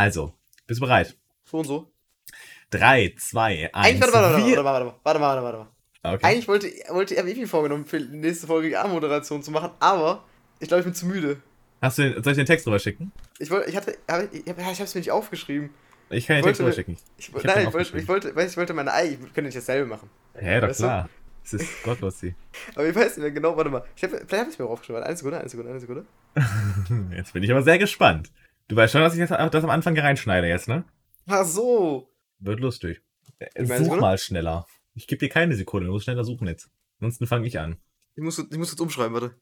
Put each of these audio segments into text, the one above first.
Also, bist du bereit? So und so. 3, 2, 1. Eigentlich, warte, warte, warte, warte, warte, warte, warte, warte, warte. Okay. Eigentlich wollte, wollte ich, mir vorgenommen, für die nächste Folge die A-Moderation zu machen, aber ich glaube, ich bin zu müde. Hast du den, soll ich den Text rüber schicken? Ich wollte, ich hatte, hab, ich, ich habe es mir nicht aufgeschrieben. Ich kann den Text wollte- rüber schicken. Ich, Ich nein, ich wollte, ich wollte, weiß, ich wollte meine Ei, ich könnte nicht dasselbe machen. Hä, doch Weißt du? klar. Es ist gottlos, sie. Aber ich weiß nicht mehr genau, warte mal. Ich hab, vielleicht habe ich es mir aufgeschrieben. Eine Sekunde, eine Sekunde, eine Sekunde. Jetzt bin ich aber sehr gespannt. Du weißt schon, dass ich das, das am Anfang reinschneide jetzt, ne? Ach so. Wird lustig. Äh, meine Such mal schneller. Ich gebe dir keine Sekunde, du musst schneller suchen jetzt. Ansonsten fange ich an. Ich muss, ich muss jetzt umschreiben, warte.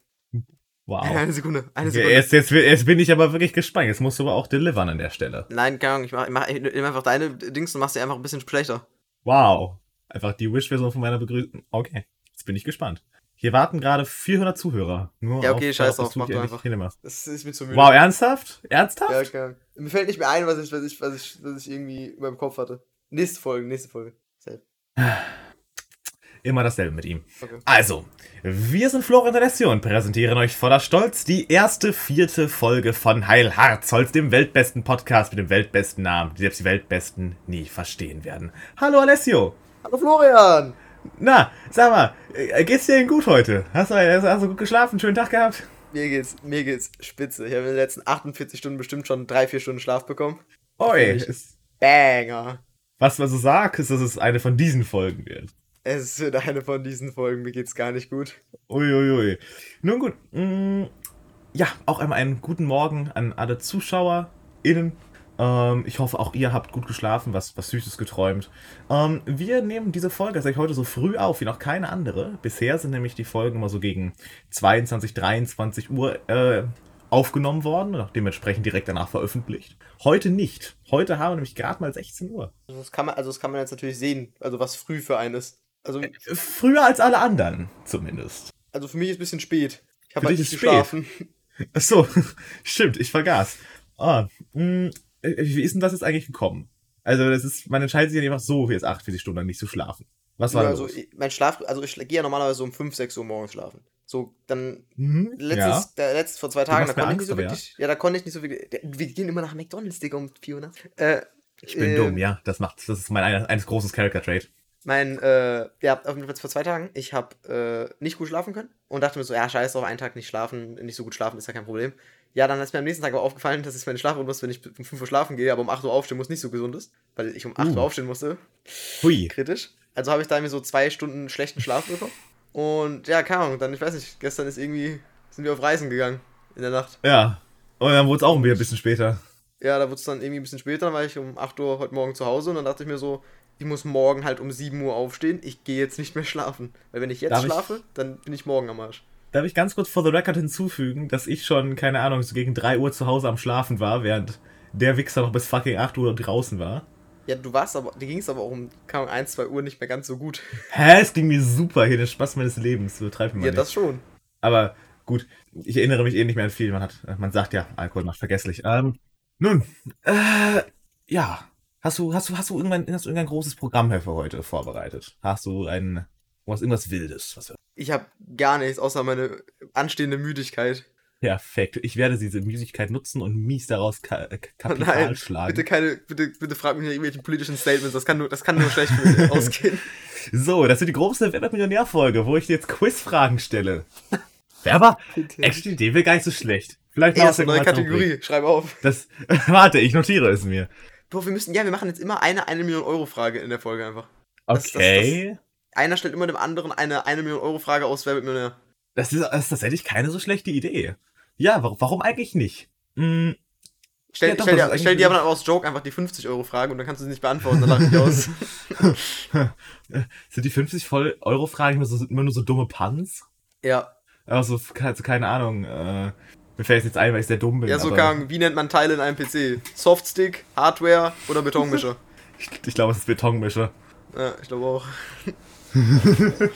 Wow. Eine Sekunde, eine Sekunde. jetzt, jetzt, jetzt bin ich aber wirklich gespannt. Jetzt musst du aber auch delivern an der Stelle. Nein, keine Ahnung, ich mach, ich mach, ich einfach deine Dings und mach sie einfach ein bisschen schlechter. Wow. Einfach die Wish-Version von meiner Begrüßung. Okay, jetzt bin ich gespannt. Hier warten gerade 400 Zuhörer. Nur Ja, okay, auf, scheiß drauf, du mach endlich einfach. hinmachst. Das ist mir zu müde. Wow, ernsthaft? Ernsthaft? Ja, Ahnung. Mir fällt nicht mehr ein, was ich, was ich, was ich, was ich irgendwie in meinem Kopf hatte. Nächste Folge, nächste Folge. Safe. Immer dasselbe mit ihm. Okay. Also, wir sind Florian Alessio und präsentieren euch voller Stolz die erste vierte Folge von Heil Harzholz, dem weltbesten Podcast mit dem weltbesten Namen, die selbst die Weltbesten nie verstehen werden. Hallo Alessio! Hallo Florian! Na, sag mal, äh, geht's dir denn gut heute? Hast du, hast du gut geschlafen? Schönen Tag gehabt? Mir geht's, mir geht's spitze. Ich habe in den letzten 48 Stunden bestimmt schon drei, vier Stunden Schlaf bekommen. Oi, Banger! was man so sagt, ist, dass es eine von diesen Folgen wird. Es wird eine von diesen Folgen, mir geht's gar nicht gut. Uiuiui. Nun gut. mm, Ja, auch einmal einen guten Morgen an alle ZuschauerInnen. Ähm, ich hoffe, auch ihr habt gut geschlafen, was, was Süßes geträumt. Ähm, wir nehmen diese Folge tatsächlich heute so früh auf wie noch keine andere. Bisher sind nämlich die Folgen immer so gegen 22, 23 Uhr äh, aufgenommen worden und auch dementsprechend direkt danach veröffentlicht. Heute nicht. Heute haben wir nämlich gerade mal 16 Uhr. Also das kann man, also das kann man jetzt natürlich sehen, also was früh für einen ist. Also, Früher als alle anderen, zumindest. also für mich ist ein bisschen spät. Ich habe halt nicht spät. geschlafen. Ach so, stimmt, ich vergaß. Ah, mh, äh, wie ist denn das jetzt eigentlich gekommen? Also, das ist, man entscheidet sich ja nicht einfach so, jetzt 48 Stunden lang nicht zu schlafen. Was war da also ich, mein Schlaf, also ich gehe ja normalerweise um 5, 6 Uhr morgens schlafen. So, dann Mhm, letztes, der letztes vor zwei Tagen, da konnte ich Angst, nicht so aber ja. wirklich. Ja. da konnte ich nicht so wirklich. Wir gehen immer nach McDonalds, Digga, um 400. Äh, ich bin äh, dumm, ja, das macht, das ist mein eines, eines großes Character-Trait. Mein, äh, ja, auf jeden Fall vor zwei Tagen. Ich habe äh, nicht gut schlafen können und dachte mir so, ja, scheiß drauf, einen Tag nicht schlafen, nicht so gut schlafen ist ja kein Problem. Ja, dann ist mir am nächsten Tag aber aufgefallen, dass es meine Schlafrhythmus, wenn ich um 5 Uhr schlafen gehe, aber um 8 Uhr aufstehen muss, nicht so gesund ist, weil ich um 8 Uh. Uhr aufstehen musste. Hui. Kritisch. Also habe ich da mir so zwei Stunden schlechten Schlaf bekommen. Und ja, keine Ahnung, dann, ich weiß nicht, gestern ist irgendwie, sind wir auf Reisen gegangen in der Nacht. Ja. Und dann wurde es auch wieder ein bisschen später. Ja, da wurde es dann irgendwie ein bisschen später, dann war ich um 8 Uhr heute Morgen zu Hause und dann dachte ich mir so, ich muss morgen halt um 7 Uhr aufstehen, ich gehe jetzt nicht mehr schlafen. Weil wenn ich jetzt Darf ich- schlafe, dann bin ich morgen am Arsch. Darf ich ganz kurz for the record hinzufügen, dass ich schon, keine Ahnung, so gegen 3 Uhr zu Hause am Schlafen war, während der Wichser noch bis fucking 8 Uhr draußen war. Ja, du warst aber, dir ging es aber auch um Ahnung, 1, 2 Uhr nicht mehr ganz so gut. Hä, es ging mir super hier, der Spaß meines Lebens. Übertreib mir mal Ja, nicht. das schon. Aber gut, ich erinnere mich eh nicht mehr an viel. Man hat, man sagt ja, Alkohol macht vergesslich. Ähm, nun, äh, ja. Hast du, hast du, hast du irgendwann, hast du irgendein großes Programm für heute vorbereitet? Hast du ein, was, irgendwas Wildes? Was Ich habe gar nichts, außer meine anstehende Müdigkeit. perfekt. Ich werde diese Müdigkeit nutzen und mies daraus ka äh, Kapital Nein, schlagen. bitte keine, bitte, bitte frag mich nicht irgendwelche politischen Statements, das kann nur, das kann nur schlecht ausgehen. So, das ist die große Wer wird Millionär-Folge, wo ich dir jetzt Quizfragen stelle. Wer Bitte. actually, die will gar nicht so schlecht. Vielleicht mal aus Erste der neue Kategorie, schreib auf. Das, warte, ich notiere es mir. Bro, wir müssen, ja, wir machen jetzt immer eine 1 Million Euro Frage in der Folge einfach. Das- das- Okay. Einer stellt immer dem anderen eine 1 Million Euro Frage aus, wer wird Millionär. Das ist, das ist tatsächlich keine so schlechte Idee. Ja, warum, warum eigentlich nicht? Hm, Stell, Ja, doch, stell, dir, stell dir aber dann aus Joke einfach die 50 Euro Frage und dann kannst du sie nicht beantworten, dann lach ich aus. sind die 50 voll Euro Fragen immer, nur so dumme Puns? ja. Also, also keine Ahnung. Äh, mir fällt es jetzt ein, weil ich sehr dumm bin. Ja, so kann, wie nennt man Teile in einem PC? Softstick, Hardware oder Betonmischer? Ich, ich glaube, es ist Betonmischer. ja, ich glaube auch.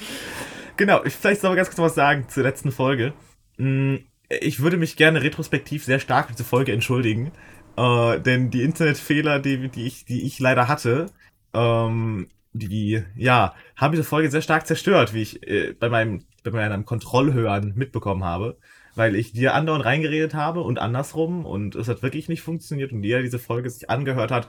Genau, ich vielleicht soll aber ganz kurz was sagen zur letzten Folge. Mm, Ich würde mich gerne retrospektiv sehr stark für diese Folge entschuldigen. Äh, denn die Internetfehler, die, die, ich, die ich leider hatte, ähm, die, ja, haben diese Folge sehr stark zerstört, wie ich äh, bei meinem, bei meinem Kontrollhören mitbekommen habe. weil ich dir andauernd reingeredet habe und andersrum und es hat wirklich nicht funktioniert und jeder diese Folge sich angehört hat,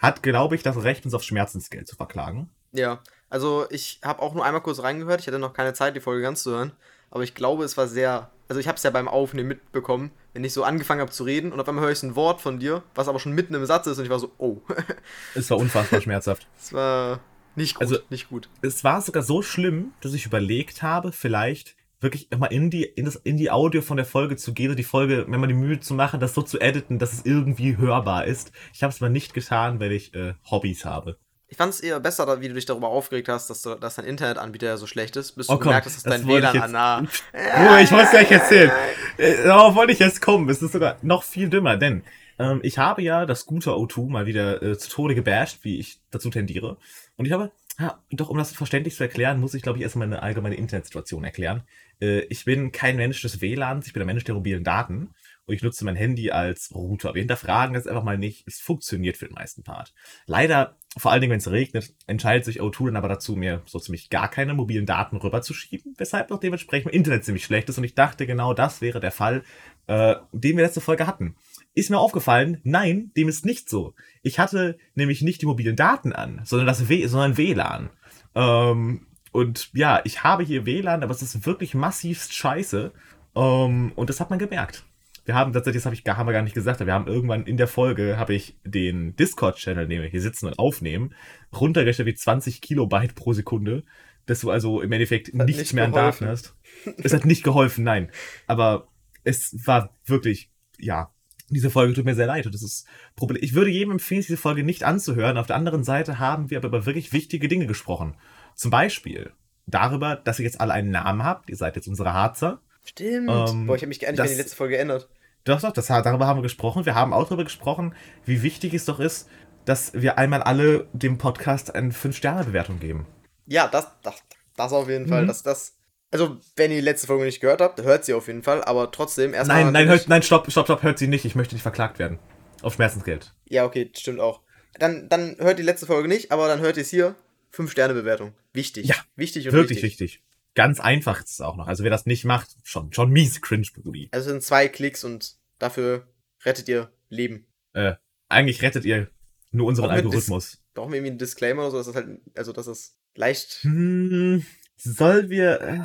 hat, glaube ich, das Recht, uns auf Schmerzensgeld zu verklagen. Ja, also ich habe auch nur einmal kurz reingehört. Ich hatte noch keine Zeit, die Folge ganz zu hören. Aber ich glaube, es war sehr. Also ich habe es ja beim Aufnehmen mitbekommen, wenn ich so angefangen habe zu reden und auf einmal höre ich ein Wort von dir, was aber schon mitten im Satz ist und ich war so, oh. es war unfassbar schmerzhaft. Es war nicht gut, also, nicht gut. Es war sogar so schlimm, dass ich überlegt habe, vielleicht wirklich immer in die, in, das, in die Audio von der Folge zu gehen und die Folge, wenn man die Mühe zu machen, das so zu editen, dass es irgendwie hörbar ist. Ich habe es mal nicht getan, weil ich äh, Hobbys habe. Ich fand es eher besser, wie du dich darüber aufgeregt hast, dass, du, dass dein Internetanbieter ja so schlecht ist, bis oh, du komm, gemerkt hast, dass das dein WLAN jetzt- an. Oh, ich wollte es gleich erzählen. Äh, Darauf wollte ich jetzt kommen. Es ist sogar noch viel dümmer, denn ähm, ich habe ja das gute O2 mal wieder äh, zu Tode gebasht, wie ich dazu tendiere. Und ich habe, ja, doch um das verständlich zu erklären, muss ich, glaube ich, erstmal eine allgemeine Internetsituation erklären. Äh, ich bin kein Mensch des WLANs, ich bin ein Mensch der mobilen Daten. Und ich nutze mein Handy als Router. Wir hinterfragen das einfach mal nicht. Es funktioniert für den meisten Part. Leider, vor allen Dingen, wenn es regnet, entscheidet sich O2 dann aber dazu, mir so ziemlich gar keine mobilen Daten rüberzuschieben, weshalb auch dementsprechend mein Internet ziemlich schlecht ist. Und ich dachte, genau das wäre der Fall, äh, den wir letzte Folge hatten. Ist mir aufgefallen, nein, dem ist nicht so. Ich hatte nämlich nicht die mobilen Daten an, sondern das w sondern WLAN. Ähm, und ja, ich habe hier WLAN, aber es ist wirklich massivst scheiße. Ähm, und das hat man gemerkt. Wir haben tatsächlich, das habe ich gar, haben wir gar nicht gesagt, aber wir haben irgendwann in der Folge, habe ich den Discord-Channel, den wir hier sitzen und aufnehmen, runtergestellt wie 20 Kilobyte pro Sekunde, dass du also im Endeffekt nichts nicht mehr an. Daten hast. Es hat nicht geholfen, nein. Aber es war wirklich, ja, diese Folge tut mir sehr leid. Und das ist Problem. Ich würde jedem empfehlen, diese Folge nicht anzuhören. Auf der anderen Seite haben wir aber über wirklich wichtige Dinge gesprochen. Zum Beispiel darüber, dass ihr jetzt alle einen Namen habt. Ihr seid jetzt unsere Harzer. Stimmt. Ähm, Boah, ich habe mich gar nicht mehr die letzte Folge geändert. Doch, doch, das, darüber haben wir gesprochen. Wir haben auch darüber gesprochen, wie wichtig es doch ist, dass wir einmal alle dem Podcast eine 5-Sterne-Bewertung geben. Ja, das, das, das auf jeden Fall. Mhm. Das, das. Also, wenn ihr die letzte Folge nicht gehört habt, hört sie auf jeden Fall, aber trotzdem erstmal. Nein, nein, hört, nein, stopp, stopp, stopp, hört sie nicht. Ich möchte nicht verklagt werden. Auf Schmerzensgeld. Ja, okay, stimmt auch. Dann, dann hört die letzte Folge nicht, aber dann hört ihr es hier. 5-Sterne-Bewertung. Wichtig. Ja, wichtig und Wirklich wichtig. wichtig. Ganz einfach ist es auch noch. Also wer das nicht macht, schon, schon mies cringe Brudi. Also sind zwei Klicks und dafür rettet ihr Leben. Äh, eigentlich rettet ihr nur unseren Auch mit Algorithmus. Brauchen wir irgendwie einen Disclaimer oder so, dass das halt, also dass das leicht. Hm, soll wir. Äh,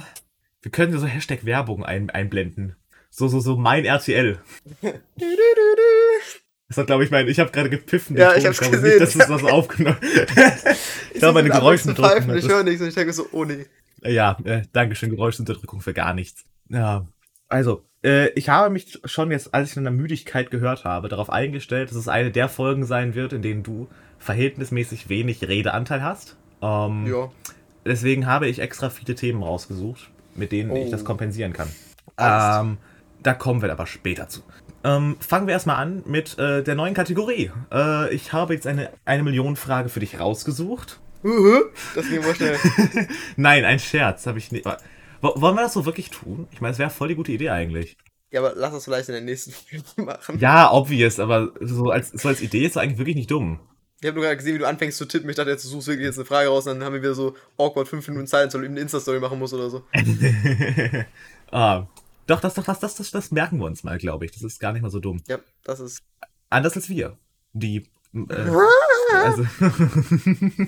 wir können so Hashtag Werbung ein, einblenden. So, so, so mein RTL. Das hat, glaube ich, mein. Ich habe gerade gepfiffen. Ja, Ton. ich glaube gesehen. Nicht, dass es was aufgenommen Ich glaube, meine Geräusche ich höre nichts und ich denke so, oh nee. Ja, äh, Dankeschön, Geräuschunterdrückung für gar nichts. Ja, also, äh, ich habe mich schon jetzt, als ich in der Müdigkeit gehört habe, darauf eingestellt, dass es eine der Folgen sein wird, in denen du verhältnismäßig wenig Redeanteil hast. Ähm, Ja. Deswegen habe ich extra viele Themen rausgesucht, mit denen ich Oh. das kompensieren kann. Ähm, da kommen wir aber später zu. Ähm, fangen wir erstmal an mit äh, der neuen Kategorie. Äh, ich habe jetzt eine, eine Million Frage für dich rausgesucht. Huhu, Das ging mal schnell. Nein, ein Scherz habe ich nicht. Wo- Wollen wir das so wirklich tun? Ich meine, es wäre voll die gute Idee eigentlich. Ja, aber lass das vielleicht in der nächsten Folge machen. Ja, obvious, aber so als, so als Idee ist es eigentlich wirklich nicht dumm. Ich habe nur gerade gesehen, wie du anfängst zu tippen. Ich dachte, jetzt du suchst wirklich jetzt eine Frage raus und dann haben wir wieder so awkward 5 Minuten Zeit, weil du eben eine Insta-Story machen musst oder so. ah, doch, das, doch, das, das, das, das merken wir uns mal, glaube ich. Das ist gar nicht mal so dumm. Ja, das ist. Anders als wir. Die. Äh, also.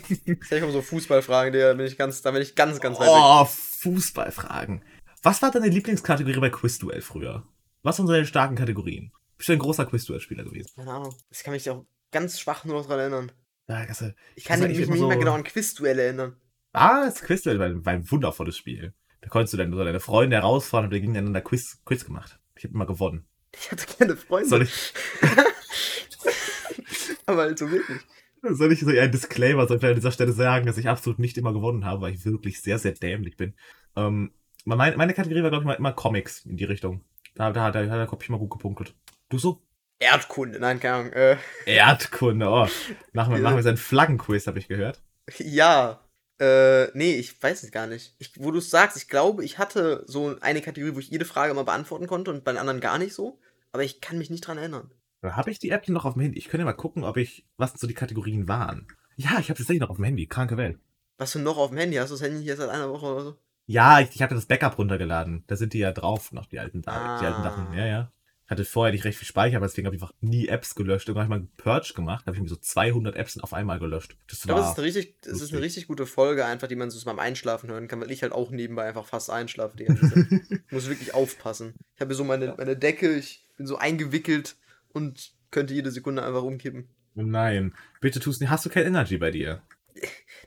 Ich komme so Fußballfragen, da bin ich ganz, da bin ich ganz, ganz weit weg. oh, Fußballfragen. Was war deine Lieblingskategorie bei Quizduell früher? Was waren so deine starken Kategorien? Bist du ein großer Quizduell-Spieler gewesen? Keine Ahnung. Das kann mich auch ganz schwach nur noch dran erinnern. Ja, also, Ich kann mich nicht immer mehr so- genau an Quizduelle erinnern. Ah, das Quizduell war, ein- war ein wundervolles Spiel. Da konntest du dann so deine Freunde herausfordern und wir gegeneinander Quiz, Quiz gemacht. Ich habe immer gewonnen. Ich hatte keine Freunde. Soll ich, Aber halt so wirklich. soll ich so ein Disclaimer soll ich an dieser Stelle sagen, dass ich absolut nicht immer gewonnen habe, weil ich wirklich sehr, sehr dämlich bin. Ähm, meine, meine Kategorie war, glaube ich, mal immer Comics in die Richtung. Da, da, da, da habe ich mal gut gepunktet. Du so? Erdkunde, nein, keine Ahnung. Äh, Erdkunde, oh. Machen wir, machen wir seinen Flaggenquiz, habe ich gehört. ja. Äh, nee, ich weiß es gar nicht. Ich, wo du es sagst, ich glaube, ich hatte so eine Kategorie, wo ich jede Frage mal beantworten konnte und bei den anderen gar nicht so. Aber ich kann mich nicht dran erinnern. Habe ich die App noch auf dem Handy? Ich könnte mal gucken, ob ich, was so die Kategorien waren. Ja, ich habe tatsächlich noch auf dem Handy. Kranke Welt. Was du noch auf dem Handy hast, du das Handy hier seit einer Woche oder so? Ja, ich, ich hatte das Backup runtergeladen. Da sind die ja drauf, noch die alten, ah. die alten Sachen. Ja, ja. Ich hatte vorher nicht recht viel Speicher, aber deswegen habe ich einfach nie Apps gelöscht. Irgendwann habe ich mal einen Purge gemacht, habe ich irgendwie so 200 Apps auf einmal gelöscht. Das, ich glaube, das, ist eine richtig, das ist eine richtig gute Folge, einfach, die man so beim Einschlafen hören kann, weil ich halt auch nebenbei einfach fast einschlafe die ganze Zeit. ich muss wirklich aufpassen. Ich habe so meine, meine Decke, ich bin so eingewickelt und könnte jede Sekunde einfach umkippen. Oh nein, bitte tust nicht. Hast du kein Energy bei dir?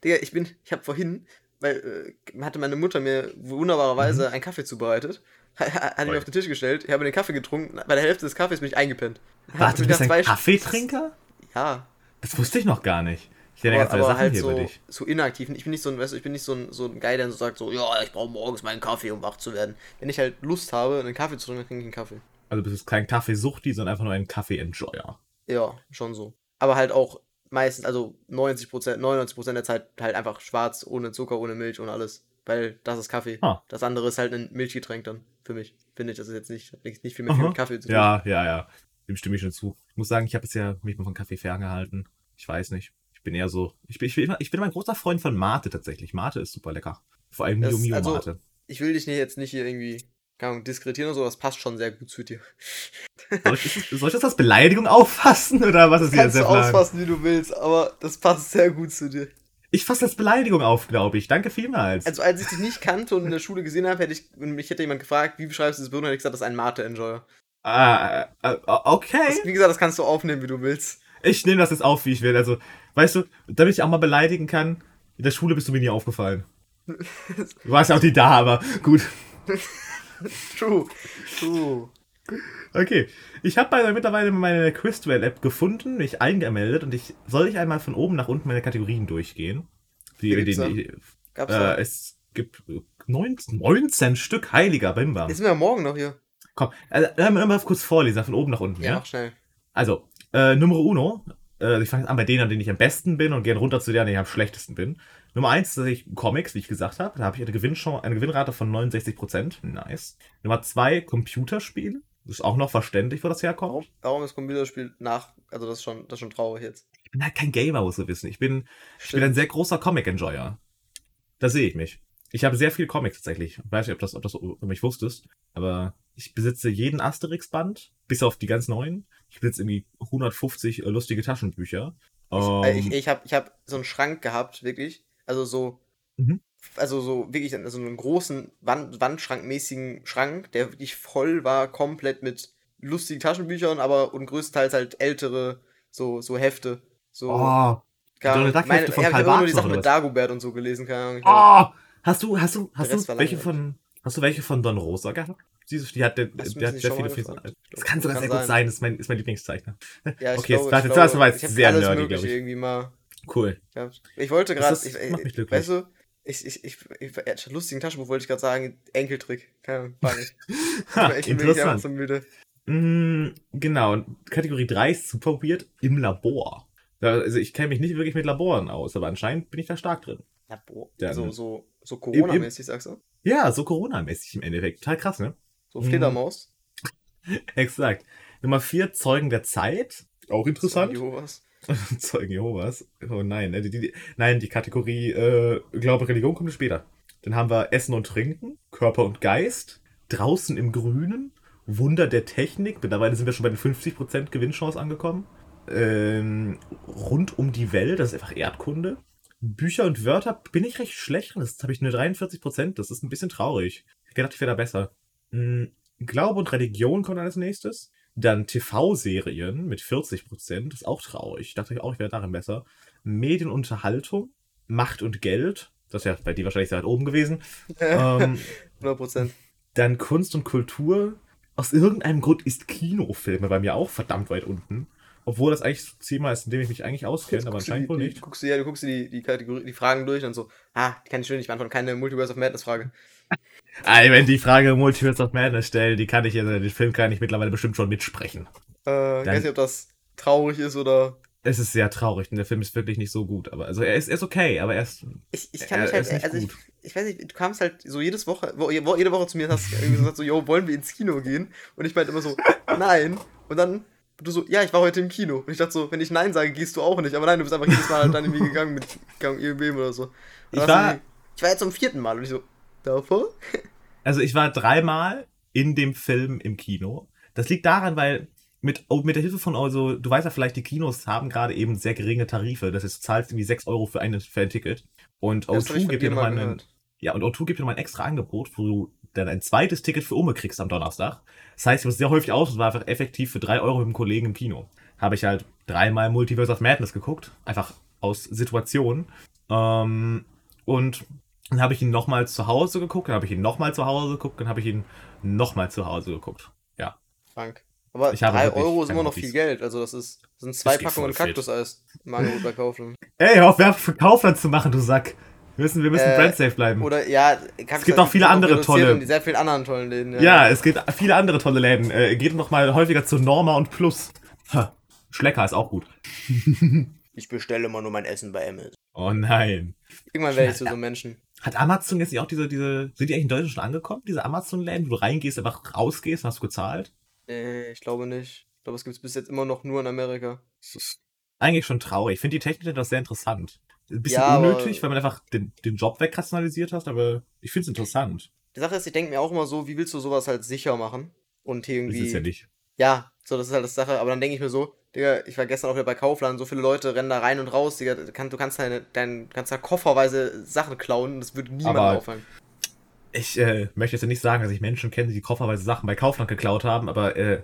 Digga, ich bin, ich habe vorhin, weil äh, hatte meine Mutter mir wunderbarerweise mhm. einen Kaffee zubereitet hat ihn auf den Tisch gestellt, ich habe den Kaffee getrunken, bei der Hälfte des Kaffees bin ich eingepennt. Warte, du bist ein Kaffeetrinker? Ja. Das wusste ich noch gar nicht. Ich hätte ganz aber halt so, so inaktiv. Ich bin nicht so ein, weißt du, ich bin nicht so ein, so ein Guy, der so sagt, so, ja, ich brauche morgens meinen Kaffee, um wach zu werden. Wenn ich halt Lust habe, einen Kaffee zu trinken, dann trinke ich einen Kaffee. Also bist du kein Kaffeesuchti, sondern einfach nur ein Kaffee-Enjoyer. Ja, schon so. Aber halt auch meistens, also 90%, 99% der Zeit halt einfach schwarz, ohne Zucker, ohne Milch, ohne alles. Weil das ist Kaffee. Ah. Das andere ist halt ein Milchgetränk dann für mich. Finde ich, das ist jetzt nicht, nicht viel mehr viel mit Kaffee zu tun. Ja, ja, ja. Dem stimme ich schon zu. Ich muss sagen, ich habe ja mich mal von Kaffee ferngehalten. Ich weiß nicht. Ich bin eher so. Ich bin, ich bin, immer, ich bin immer ein großer Freund von Mate tatsächlich. Mate ist super lecker. Vor allem Mio Mio also, Mate. Ich will dich nicht jetzt nicht hier irgendwie kann diskretieren oder so, das passt schon sehr gut zu dir. Soll ich, soll ich das als Beleidigung auffassen oder was ist hier jetzt der Plan? Kannst du ausfassen, wie du willst, aber das passt sehr gut zu dir. Ich fasse das Beleidigung auf, glaube ich. Danke vielmals. Also, als ich dich nicht kannte und in der Schule gesehen habe, hätte ich, mich hätte jemand gefragt, wie beschreibst du das Birnen, hätte ich gesagt, das ist ein Mate-Enjoyer. Ah, uh, okay. Das, wie gesagt, das kannst du aufnehmen, wie du willst. Ich nehme das jetzt auf, wie ich will. Also, weißt du, damit ich auch mal beleidigen kann, in der Schule bist du mir nie aufgefallen. Du warst ja auch nie da, aber gut. true, true. Okay, ich habe mittlerweile meine Quizduel-App gefunden, mich eingemeldet und ich soll ich einmal von oben nach unten meine Kategorien durchgehen. Die, die, die, Gab's äh, es gibt 19, 19 Stück heiliger Bimba. Jetzt sind wir morgen noch hier. Komm, also, wir mal kurz vorlesen, von oben nach unten. Ja, ja? schnell. Also, äh, Nummer uno. Äh, ich fange an bei denen, an denen ich am besten bin und gehe runter zu denen, an denen ich am schlechtesten bin. Nummer eins ist ich Comics, wie ich gesagt habe. Da habe ich eine, Gewinnchance, eine Gewinnrate von 69%. Nice. Nummer zwei Computerspiele. Das ist auch noch verständlich, wo das herkommt. Warum, warum ist Computerspiel nach, also das ist schon, das ist schon traurig jetzt. Ich bin halt kein Gamer, muss du wissen. Ich bin, ich bin ein sehr großer Comic-Enjoyer. Da sehe ich mich. Ich habe sehr viel Comics tatsächlich. Ich weiß nicht, ob das, ob das über mich wusstest, aber ich besitze jeden Asterix-Band, bis auf die ganz neuen. Ich besitze irgendwie 150 äh, lustige Taschenbücher. Ich, äh, ich, ähm, ich habe ich hab so einen Schrank gehabt, wirklich. Also so mhm also so wirklich so einen großen Wand, Wandschrankmäßigen Schrank, der wirklich voll war, komplett mit lustigen Taschenbüchern, aber und größtenteils halt ältere so, so Hefte. So, oh, keine, meine, von ich habe immer nur die Sachen mit Dagobert und so gelesen, keine Ahnung. Oh, hast du, hast du, hast du welche von, hast du welche von Don Rosa gehabt? Die hat, der, der hat sehr viele Filme. Das kann sogar sehr gut sein, das ist mein, ist mein Lieblingszeichner. Ja, okay, glaube, jetzt, jetzt, war jetzt sehr nerdy, glaube ich. Irgendwie mal cool. Ich wollte gerade, weißt du, ich, ich, ich, ich, ich lustigen Taschenbuch wollte ich gerade sagen, Enkeltrick. Keine Ahnung, war nicht. ha, ich bin einfach so müde. Mm, genau, Kategorie 3 ist super weird, im Labor. Also ich kenne mich nicht wirklich mit Laboren aus, aber anscheinend bin ich da stark drin. Labor? Ja, so, so, so Corona-mäßig, sagst du? Ja, so Corona-mäßig im Endeffekt. Total krass, ne? So Fledermaus. Exakt. Nummer 4, Zeugen der Zeit. Auch interessant. Zeugen Jehovas. Zeugen Jehovas. Oh nein, ne, die, die, nein, die Kategorie äh, Glaube, Religion kommt später. Dann haben wir Essen und Trinken, Körper und Geist, draußen im Grünen, Wunder der Technik. Mittlerweile sind wir schon bei den 50% Gewinnchance angekommen. Ähm, rund um die Welt, das ist einfach Erdkunde. Bücher und Wörter bin ich recht schlecht drin. Das habe ich nur 43%. Das ist ein bisschen traurig. Ich gedacht, ich wäre da besser. Hm, Glaube und Religion kommt als nächstes. Dann TV-Serien mit 40 Prozent, ist auch traurig. Ich dachte auch, ich wäre darin besser. Medienunterhaltung, Macht und Geld, das ist ja bei dir wahrscheinlich sehr weit oben gewesen. ähm, 100 Prozent. Dann Kunst und Kultur. Aus irgendeinem Grund ist Kinofilme bei mir auch verdammt weit unten. Obwohl das eigentlich das Thema ist, in dem ich mich eigentlich auskenne, aber anscheinend wohl nicht. Guckst du, ja, du guckst dir die, die, Kategorie, die Fragen durch und so, ah, die kann ich schon nicht beantworten, keine Multiverse of Madness Frage. Ah, wenn die Frage Multiverse of Madness stellen, die kann ich ja, den Film kann ich mittlerweile bestimmt schon mitsprechen. Äh, ich weiß nicht, ob das traurig ist oder. Es ist sehr traurig, denn der Film ist wirklich nicht so gut. Aber also er ist, er ist okay, aber er ist. Ich, ich kann mich halt, also ich, ich, weiß nicht, du kamst halt so jedes Woche, jede Woche zu mir und hast irgendwie gesagt, so, yo, wollen wir ins Kino gehen? Und ich meinte immer so, nein. Und dann du so, ja, ich war heute im Kino. Und ich dachte so, wenn ich Nein sage, gehst du auch nicht. Aber nein, du bist einfach jedes Mal halt dann irgendwie gegangen mit Gang irgendwem oder so. Ich war, ich war jetzt zum vierten Mal und ich so, Davor? Also ich war dreimal in dem Film im Kino. Das liegt daran, weil mit, oh, mit der Hilfe von, also, du weißt ja vielleicht, die Kinos haben gerade eben sehr geringe Tarife. Das ist, du zahlst irgendwie 6 Euro für, eine, für ein Ticket. Und Das hab ich O2 von gibt dir dir mal nochmal ein, gehört. Ja, und O2 gibt dir nochmal ein extra Angebot, wo du dann ein zweites Ticket für Umme kriegst am Donnerstag. Das heißt, ich es sehr häufig aus und war einfach effektiv für 3 Euro mit einem Kollegen im Kino. Habe ich halt dreimal Multiverse of Madness geguckt. Einfach aus Situation. Ähm, und dann habe ich ihn nochmal zu Hause geguckt, dann habe ich ihn nochmal zu Hause geguckt, dann habe ich ihn nochmal zu Hause geguckt. Ja. Krank. Aber Ich habe 3 wirklich Euro ist immer noch viel Geld. Also das ist das sind zwei geht Packungen. Kaktuseis im Angebot bei Kaufland. Ey, hör auf Werbung für Kaufland zu machen, du Sack. Wir müssen, wir müssen Äh, brandsafe bleiben. Oder ja, Kaktuseis gibt auch viele andere tolle- sehr vielen anderen tollen Läden. Ja, es gibt viele andere tolle Läden. Äh, geht noch mal häufiger zu Norma und Plus. Ha, Schlecker ist auch gut. Ich bestelle immer nur mein Essen bei Amazon. Oh nein. Irgendwann werde ich zu so Menschen. Hat Amazon jetzt nicht auch diese, diese, sind die eigentlich in Deutschland schon angekommen? Diese Amazon-Läden, wo du reingehst, einfach rausgehst, hast du gezahlt? Nee, ich glaube nicht. Ich glaube, es gibt es bis jetzt immer noch nur in Amerika. Das ist eigentlich schon traurig. Ich finde die Technik etwas sehr interessant. Ein bisschen Ja, unnötig, weil man einfach den, den Job wegrationalisiert hast, aber ich finde es interessant. Die Sache ist, ich denke mir auch immer so, wie willst du sowas halt sicher machen? Und Das irgendwie. ist ja nicht. Ja, so, das ist halt das Sache. Aber dann denke ich mir so, Digga, ich war gestern auch wieder bei Kaufland, so viele Leute rennen da rein und raus, Digga, du kannst, du kannst deine, dein, kannst da kofferweise Sachen klauen, das würde niemand Aber- auffallen. Ich äh, möchte jetzt nicht sagen, dass ich Menschen kenne, die kofferweise Sachen bei Kaufland geklaut haben, aber äh,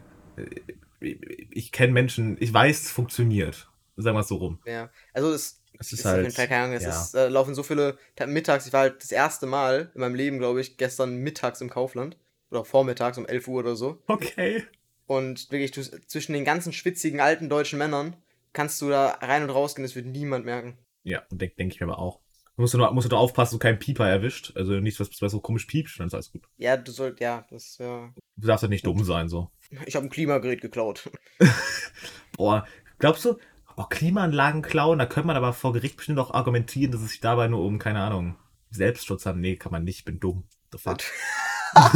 äh, ich kenne Menschen, ich weiß, es funktioniert. Sagen wir es so rum. Ja, also es Es ist, ist auf halt. jeden Fall, keine Ahnung, es ja. ist, äh, laufen so viele, ta- mittags, ich war halt das erste Mal in meinem Leben, glaube ich, gestern mittags im Kaufland. Oder vormittags um 11 Uhr oder so. Okay. Und wirklich, du, zwischen den ganzen schwitzigen alten deutschen Männern kannst du da rein und rausgehen, das wird niemand merken. Ja, denke denk ich mir aber auch. Du musst nur, musst du nur aufpassen, dass du keinen Pieper erwischt. Also nichts, was, was so komisch piept, dann ist alles gut. Ja, du sollst, ja, das, ja. Du darfst halt nicht dumm sein, so. Ich habe ein Klimagerät geklaut. Boah, glaubst du, oh, Klimaanlagen klauen, da könnte man aber vor Gericht bestimmt auch argumentieren, dass es sich dabei nur um, keine Ahnung, Selbstschutz handelt. Nee, kann man nicht, bin dumm. The fuck.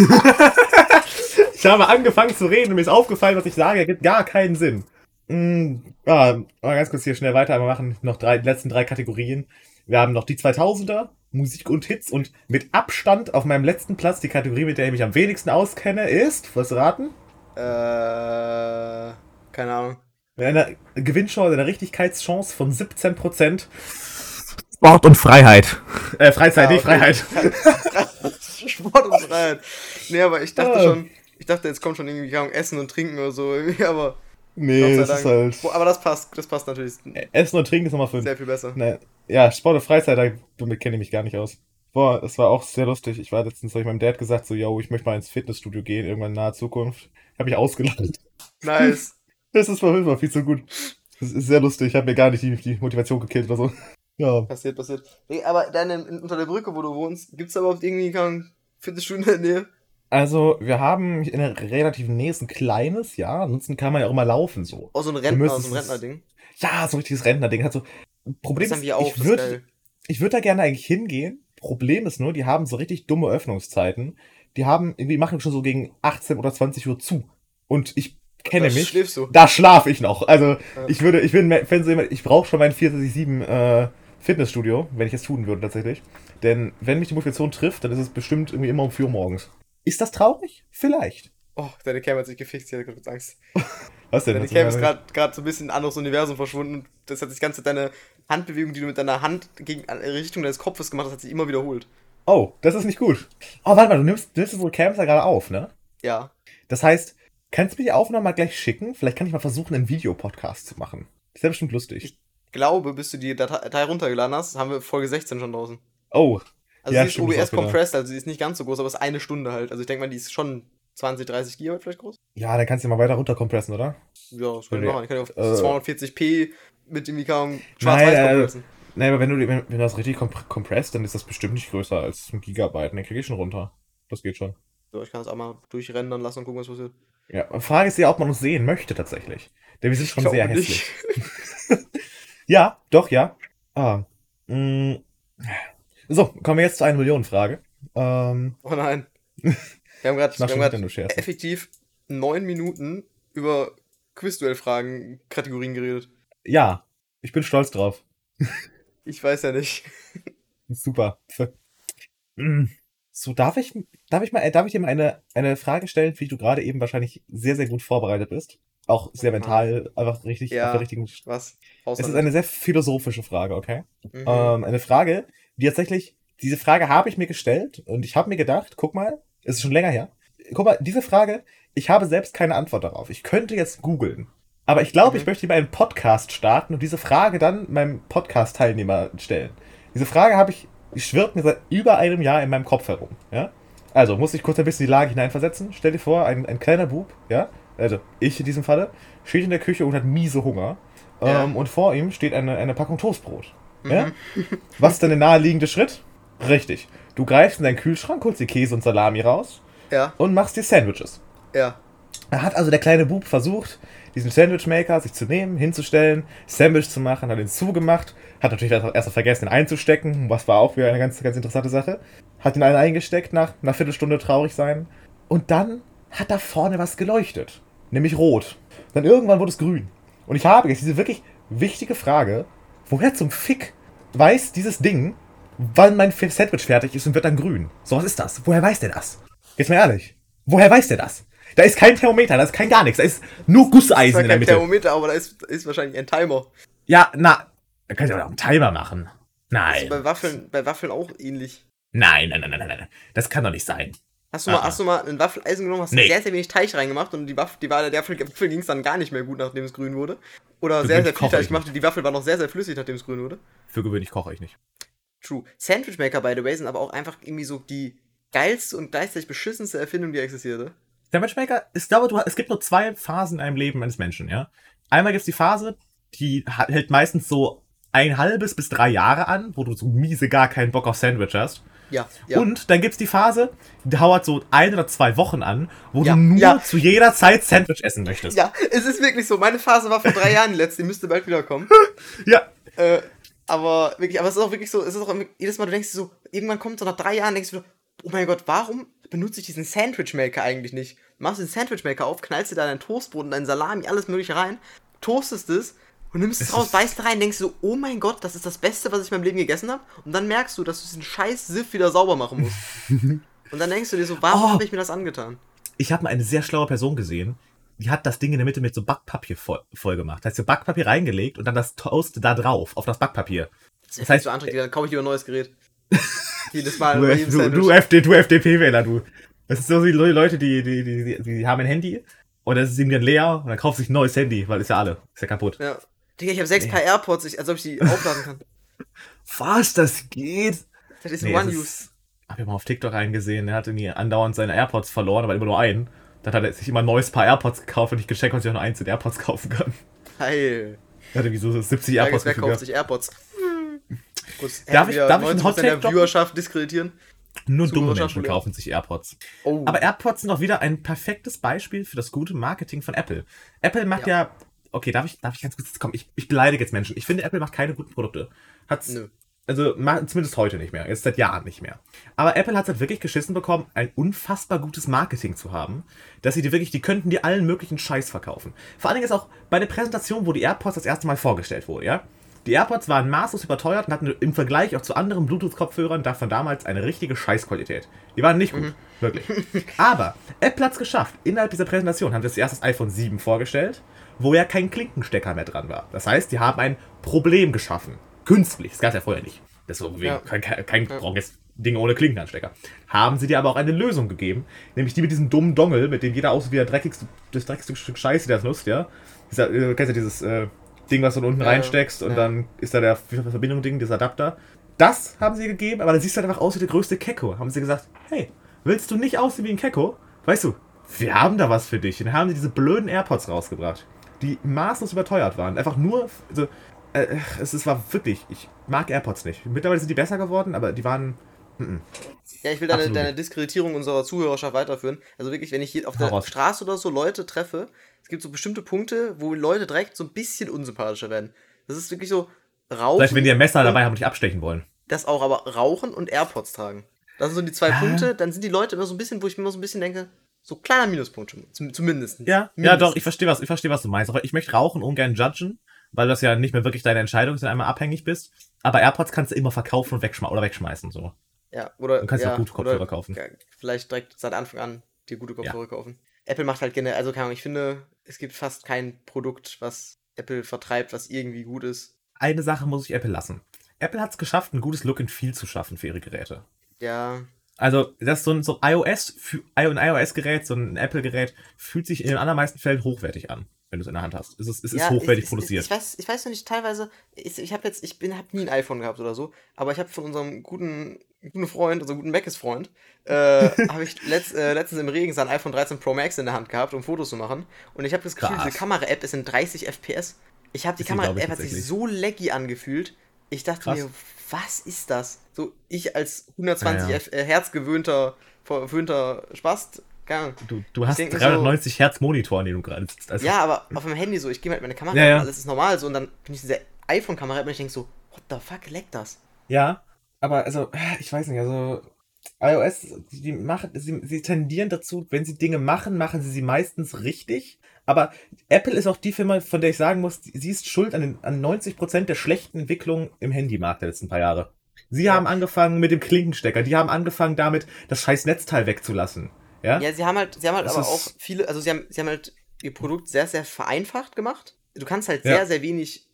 ich habe angefangen zu reden und mir ist aufgefallen, was ich sage, ergibt gar keinen Sinn. Mm, ja, mal ganz kurz hier schnell weiter. Wir machen noch drei, die letzten drei Kategorien. Wir haben noch die 2000er, Musik und Hits und mit Abstand auf meinem letzten Platz die Kategorie, mit der ich mich am wenigsten auskenne, ist, was raten? Äh, keine Ahnung. Mit einer Gewinnchance, einer Richtigkeitschance von 17%. Sport und Freiheit. Äh, Freizeit, Ja, nicht. Freiheit. Sport und Freiheit. Nee, aber ich dachte Ah. schon, ich dachte, jetzt kommt schon irgendwie keine Ahnung, Essen und Trinken oder so, aber Nee, das ist halt. Boah, aber das passt, das passt natürlich Essen und Trinken ist nochmal fünf. sehr viel besser. Nee. Ja, Sport und Freizeit, damit kenne ich mich gar nicht aus. Boah, es war auch sehr lustig. Ich war letztens, habe ich meinem Dad gesagt, so, yo, ich möchte mal ins Fitnessstudio gehen, irgendwann in naher Zukunft. Habe ich ausgelacht. Nice. Das ist mal war viel zu gut. Das ist sehr lustig. Ich habe mir gar nicht die, die Motivation gekillt oder so. Ja. passiert, passiert. Nee, aber dann in, unter der Brücke, wo du wohnst, gibt's da überhaupt irgendwie keine Fitnessstudio in der Nähe? Also, wir haben in der relativ Nähe ist ein kleines, ja. Ansonsten kann man ja auch mal laufen, so. Oh, so ein Rentner, so ein es- Rentner-Ding. Ja, so ein richtiges Rentner-Ding. Hat so, Problem Das ist, haben wir auch, ich das würde würd da gerne eigentlich hingehen. Problem ist nur, die haben so richtig dumme Öffnungszeiten. Die haben irgendwie machen schon so gegen 18 oder 20 Uhr zu. Und ich kenne Da mich. schläfst du. Da schlafe ich noch. Also, ich würde, ich bin, wenn so jemand, ich brauche schon mein 24-7 äh, Fitnessstudio, wenn ich es tun würde tatsächlich. Denn wenn mich die Motivation trifft, dann ist es bestimmt irgendwie immer um 4 Uhr morgens. Ist das traurig? Vielleicht. Oh, deine Cam hat sich gefixt, ich hatte kurz Angst. Was denn? Deine Cam ist gerade so ein bisschen in ein anderes Universum verschwunden. Das hat sich ganze deine Handbewegung, die du mit deiner Hand gegen in Richtung deines Kopfes gemacht hast, hat sich immer wiederholt. Oh, das ist nicht gut. Oh, warte mal, du nimmst, du nimmst wohl Cams ja gerade auf, ne? Ja. Das heißt, kannst du mir die Aufnahme mal gleich schicken? Vielleicht kann ich mal versuchen, einen Videopodcast zu machen. Das wäre bestimmt lustig. Glaube, bis du die Datei runtergeladen hast, haben wir Folge 16 schon draußen. Oh, Also Ja, sie ist OBS du compressed, also sie ist nicht ganz so groß, aber es ist eine Stunde halt. Also ich denke mal, die ist schon 20, 30 Gigabyte vielleicht groß. ja, dann kannst du mal weiter runterkompressen, oder? Ja, das kann ich Ja. machen. Ich kann die auf Äh. 240p mit irgendwie kaum Nein, schwarz-weiß äh, compressen. Nee, aber wenn du, wenn, wenn das richtig komp kompresst, dann ist das bestimmt nicht größer als ein Gigabyte. Den kriege ich schon runter. Das geht schon. So, ich kann es auch mal durchrendern lassen und gucken, was passiert. Ja, Frage ist ja, ob man uns sehen möchte tatsächlich. Denn wir sind schon sehr hässlich. Ja, doch, ja. Ah. mm. So, kommen wir jetzt zu einer Millionenfrage. Ähm, Oh nein. Wir haben gerade effektiv neun Minuten über Quizduell-Fragen-Kategorien geredet. Ja, ich bin stolz drauf. Ich weiß ja nicht. Super. Mm. So, darf ich, darf ich mal, äh, darf ich dir mal eine, eine Frage stellen, für die du gerade eben wahrscheinlich sehr, sehr gut vorbereitet bist? Auch sehr mental, einfach richtig, Ja. auf der richtigen. Was? Es ist eine sehr philosophische Frage, okay? Mhm. Ähm, eine Frage, die tatsächlich, diese Frage habe ich mir gestellt und ich habe mir gedacht, guck mal, es ist schon länger her. Guck mal, diese Frage, ich habe selbst keine Antwort darauf. Ich könnte jetzt googeln. Aber ich glaube, Mhm. ich möchte lieber einen Podcast starten und diese Frage dann meinem Podcast-Teilnehmer stellen. Diese Frage habe ich, die schwirrt mir seit über einem Jahr in meinem Kopf herum. Ja? Also, muss ich kurz ein bisschen die Lage hineinversetzen. Stell dir vor, ein, ein kleiner Bub, ja, also ich in diesem Falle, steht in der Küche und hat miese Hunger. Ja. Ähm, und vor ihm steht eine, eine Packung Toastbrot. Ja? Was ist dann der naheliegende Schritt? Richtig. Du greifst in deinen Kühlschrank, holst die Käse und Salami raus Ja, und machst dir Sandwiches. ja. Da hat also der kleine Bub versucht, diesen Sandwichmaker sich zu nehmen, hinzustellen, Sandwich zu machen, hat ihn zugemacht, hat natürlich erst vergessen, ihn einzustecken, was war auch wieder eine ganz, ganz interessante Sache. Hat ihn einen eingesteckt nach einer Viertelstunde traurig sein. Und dann hat da vorne was geleuchtet. Nämlich rot. Dann irgendwann wurde es grün. Und ich habe jetzt diese wirklich wichtige Frage, woher zum Fick weiß dieses Ding, wann mein Sandwich fertig ist und wird dann grün? So, was ist das? Woher weiß der das? Jetzt mal ehrlich. Woher weiß der das? Da ist kein Thermometer, da ist kein gar nichts, da ist nur Gusseisen war in der kein Mitte. Thermometer, aber da ist, ist wahrscheinlich ein Timer. Ja, na, da kannst du aber auch einen Timer machen. Das Nein. ist bei Waffeln, bei Waffeln auch ähnlich. Nein, nein, nein, nein, nein, nein. Das kann doch nicht sein. Hast du, mal, Ah. hast du mal ein Waffeleisen genommen, hast Nee. sehr, sehr wenig Teig reingemacht und die Waffel, die war, der Waffel ging es dann gar nicht mehr gut, nachdem es grün wurde. Oder sehr, sehr viel koche Teig ich gemacht und die Waffel war noch sehr, sehr flüssig, nachdem es grün wurde. Für gewöhnlich koche ich nicht. True. Sandwich Maker, by the way, sind aber auch einfach irgendwie so die geilste und gleichzeitig beschissenste Erfindung, die existierte. Der Matchmaker, ich glaube, du, es gibt nur zwei Phasen in einem Leben eines Menschen, ja. Einmal gibt es die Phase, die hält meistens so ein halbes bis drei Jahre an, wo du so miese gar keinen Bock auf Sandwich hast. Ja, ja. Und dann gibt's die Phase, die dauert so ein oder zwei Wochen an, wo Ja, du nur ja. zu jeder Zeit Sandwich essen möchtest. ja, es ist wirklich so. Meine Phase war vor drei Jahren die letzte, die müsste bald wiederkommen. ja. Äh, aber wirklich, aber es ist auch wirklich so, es ist auch jedes Mal, du denkst dir so, irgendwann kommt so nach drei Jahren, denkst du, oh mein Gott, warum benutze ich diesen Sandwich Maker eigentlich nicht? Machst du den Sandwich Maker auf, knallst dir da dein Toastbrot und dein Salami, alles mögliche rein, toastest es und nimmst es raus, beißt rein, denkst du so, oh mein Gott, das ist das Beste, was ich in meinem Leben gegessen habe. Und dann merkst du, dass du diesen scheiß Siff wieder sauber machen musst. und dann denkst du dir so, warum Oh. habe ich mir das angetan? Ich habe mal eine sehr schlaue Person gesehen, die hat das Ding in der Mitte mit so Backpapier voll, voll gemacht. Da hat sie Backpapier reingelegt und dann das Toast da drauf, auf das Backpapier. Das, Das heißt, so anträglich, dann kaufe ich lieber ein neues Gerät. Jedes Mal Du, F- du, du, FD, du FDP-Wähler, du. Das ist so wie die Leute, die, die, die, die, haben ein Handy und das ist ihm dann leer und dann kauft sich ein neues Handy, weil ist ja alle. Ist ja kaputt. Ja. Digga, ich habe sechs Paar AirPods, ich, als ob ich die aufladen kann. Was, das geht? Das ist Nee, One-Use. Hab ich mal auf TikTok reingesehen, der hatte nie andauernd seine AirPods verloren, aber immer nur einen. Dann hat er sich immer ein neues Paar AirPods gekauft und ich gecheckt, ob ich auch nur einzelne AirPods kaufen kann. Geil. Er hatte wie so 70 Frage AirPods ist, wer kauft sich AirPods? Gut, Darf ich- darf ich einen 90% Hot-Take der? Viewerschaft diskreditieren? Nur dumme Menschen kaufen sich AirPods. Oh. Aber AirPods sind auch wieder ein perfektes Beispiel für das gute Marketing von Apple. Apple macht ja. okay, darf ich, darf ich ganz kurz, komm, ich, ich beleidige jetzt Menschen. Ich finde, Apple macht keine guten Produkte. Hat's, Nö. also zumindest heute nicht mehr, jetzt seit Jahren nicht mehr. Aber Apple hat es halt wirklich geschissen bekommen, ein unfassbar gutes Marketing zu haben, dass sie die wirklich, die könnten dir allen möglichen Scheiß verkaufen. Vor allen Dingen ist auch bei der Präsentation, wo die AirPods das erste Mal vorgestellt wurde, ja. Die AirPods waren maßlos überteuert und hatten im Vergleich auch zu anderen Bluetooth-Kopfhörern davon damals eine richtige Scheißqualität. Die waren nicht gut, wirklich. Aber Apple hat es geschafft. Innerhalb dieser Präsentation haben sie zuerst das iPhone 7 vorgestellt, wo ja kein Klinkenstecker mehr dran war. Das heißt, die haben ein Problem geschaffen. Künstlich. Das gab es ja vorher nicht. Deswegen Ja. kein, kein, brauchen jetzt Dinge ohne Klinkenanstecker. Haben sie dir aber auch eine Lösung gegeben, nämlich die mit diesem dummen Dongle, mit dem jeder aussieht wie der dreckigste, das dreckigste Stück Scheiße, der das nutzt, ja. Dieser, äh, kennst du dieses äh, Ding, was du unten Ja, reinsteckst und ja. dann ist da der Verbindung-Ding, dieser Adapter. Das haben sie gegeben, aber dann siehst du halt einfach aus wie der größte Kecko. Haben sie gesagt, hey, willst du nicht aussehen wie ein Kecko? Weißt du, wir haben da was für dich. Und dann haben sie diese blöden AirPods rausgebracht, die maßlos überteuert waren. Einfach nur, also, äh, es, es war wirklich, ich mag AirPods nicht. Mittlerweile sind die besser geworden, aber die waren, Ja, ich will deine, deine Diskreditierung unserer Zuhörerschaft weiterführen. Also wirklich, wenn ich hier auf der. Straße oder so Leute treffe, es gibt so bestimmte Punkte, wo Leute direkt so ein bisschen unsympathischer werden. Das ist wirklich so Rauchen. vielleicht wenn die ein Messer dabei haben und dich abstechen wollen. Das auch, aber Rauchen und AirPods tragen. Das sind so die zwei Ja. Punkte. Dann sind die Leute immer so ein bisschen, wo ich mir immer so ein bisschen denke, so kleiner Minuspunkt schon. Zum, zumindest. Ja, ja Mindestens. doch, ich verstehe, was, ich verstehe, was du meinst. Aber ich möchte Rauchen ungern judgen, weil das ja nicht mehr wirklich deine Entscheidung ist, wenn du einmal abhängig bist. Aber AirPods kannst du immer verkaufen und wegschme oder wegschmeißen, so. Ja, oder. Du kannst ja, auch gute Kopfhörer kaufen. Vielleicht direkt seit Anfang an dir gute Ja. Kopfhörer kaufen. Apple macht halt generell, also keine Ahnung, ich finde, es gibt fast kein Produkt, was Apple vertreibt, was irgendwie gut ist. Eine Sache muss ich Apple lassen. Apple hat es geschafft, ein gutes Look and Feel zu schaffen für ihre Geräte. Ja, Also, das ist so ein, so iOS, ein iOS-Gerät, so ein Apple-Gerät, fühlt sich in den allermeisten Fällen hochwertig an, wenn du es in der Hand hast. Es ist, es ist ja, hochwertig ich, produziert. Ich, ich, weiß, ich weiß noch nicht, teilweise, ich, ich habe jetzt, ich bin, habe nie ein iPhone gehabt oder so, aber ich habe von unserem guten, guten Freund, unserem guten Macis-Freund, äh, habe ich letzt, äh, letztens im Regen sein iPhone 13 Pro Max in der Hand gehabt, um Fotos zu machen. Und ich habe das Gefühl, Krass. diese Kamera-App ist in 30 FPS. Ich habe die Kamera-App hat sich so laggy angefühlt. Ich dachte Krass. mir, was ist das? So, ich als 120 Ja, ja. F äh, Hertz gewöhnter, verwöhnter Spast, Ahnung. Du, du hast denk mir 390 Hertz Monitor, an dem du gerade sitzt. Also, Ja, aber auf dem Handy so, ich gehe halt meine Kamera Ja, ja. alles ist normal so und dann bin ich diese iPhone-Kamera und ich denke so, what the fuck, leckt das? Ja, aber also, ich weiß nicht, also iOS, die machen, sie, sie tendieren dazu, wenn sie Dinge machen, machen sie sie meistens richtig. Aber Apple ist auch die Firma, von der ich sagen muss, sie ist schuld an, den, an 90% der schlechten Entwicklung im Handymarkt der letzten paar Jahre. Sie Ja. haben angefangen mit dem Klinkenstecker, die haben angefangen damit, das scheiß Netzteil wegzulassen. Ja? Ja, sie haben halt, sie haben halt Das aber auch viele, also sie haben, sie haben halt ihr Produkt sehr, sehr vereinfacht gemacht. Du kannst halt Ja. sehr, sehr wenig,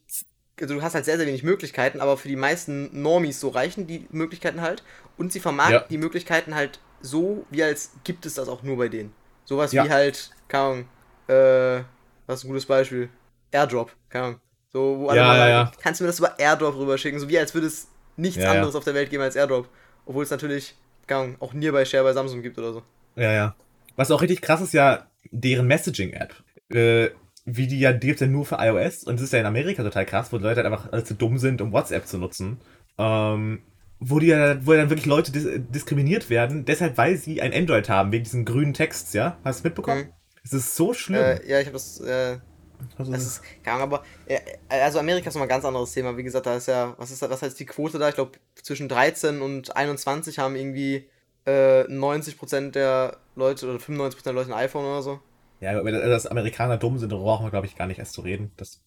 also du hast halt sehr, sehr wenig Möglichkeiten, aber für die meisten Normies so reichen die Möglichkeiten halt. Und sie vermarkten Ja. die Möglichkeiten halt so, wie als gibt es das auch nur bei denen. Sowas Ja. wie halt, keine Ahnung, äh, was ist ein gutes Beispiel? Airdrop, keine Ahnung. So, wo alle Ja, mal ja, kannst du mir das über Airdrop rüberschicken, so wie als würde es nichts anderes auf der Welt geben als Airdrop. Obwohl es natürlich, keine Ahnung, auch Nearby Share bei Samsung gibt oder so. Ja, ja. Was auch richtig krass ist, ja deren Messaging-App. Äh, wie die ja, die gibt's ja nur für iOS und es ist ja in Amerika total krass, wo die Leute halt einfach zu dumm sind, um WhatsApp zu nutzen. Ähm, wo die ja, wo dann wirklich Leute dis diskriminiert werden, deshalb weil sie ein Android haben, wegen diesen grünen Texts, ja? Hast du mitbekommen? Mhm. Es ist so schlimm. Äh, ja, ich habe das, äh, also, das ist, Ahnung, aber, äh, also Amerika ist nochmal ein ganz anderes Thema. Wie gesagt, da ist ja, was ist da, was heißt die Quote da? Ich glaube, zwischen 13 und 21 haben irgendwie äh, 90% der Leute oder 95% der Leute ein iPhone oder so. ja, aber dass Amerikaner dumm sind, darüber brauchen wir, glaube ich, gar nicht erst zu reden. Das,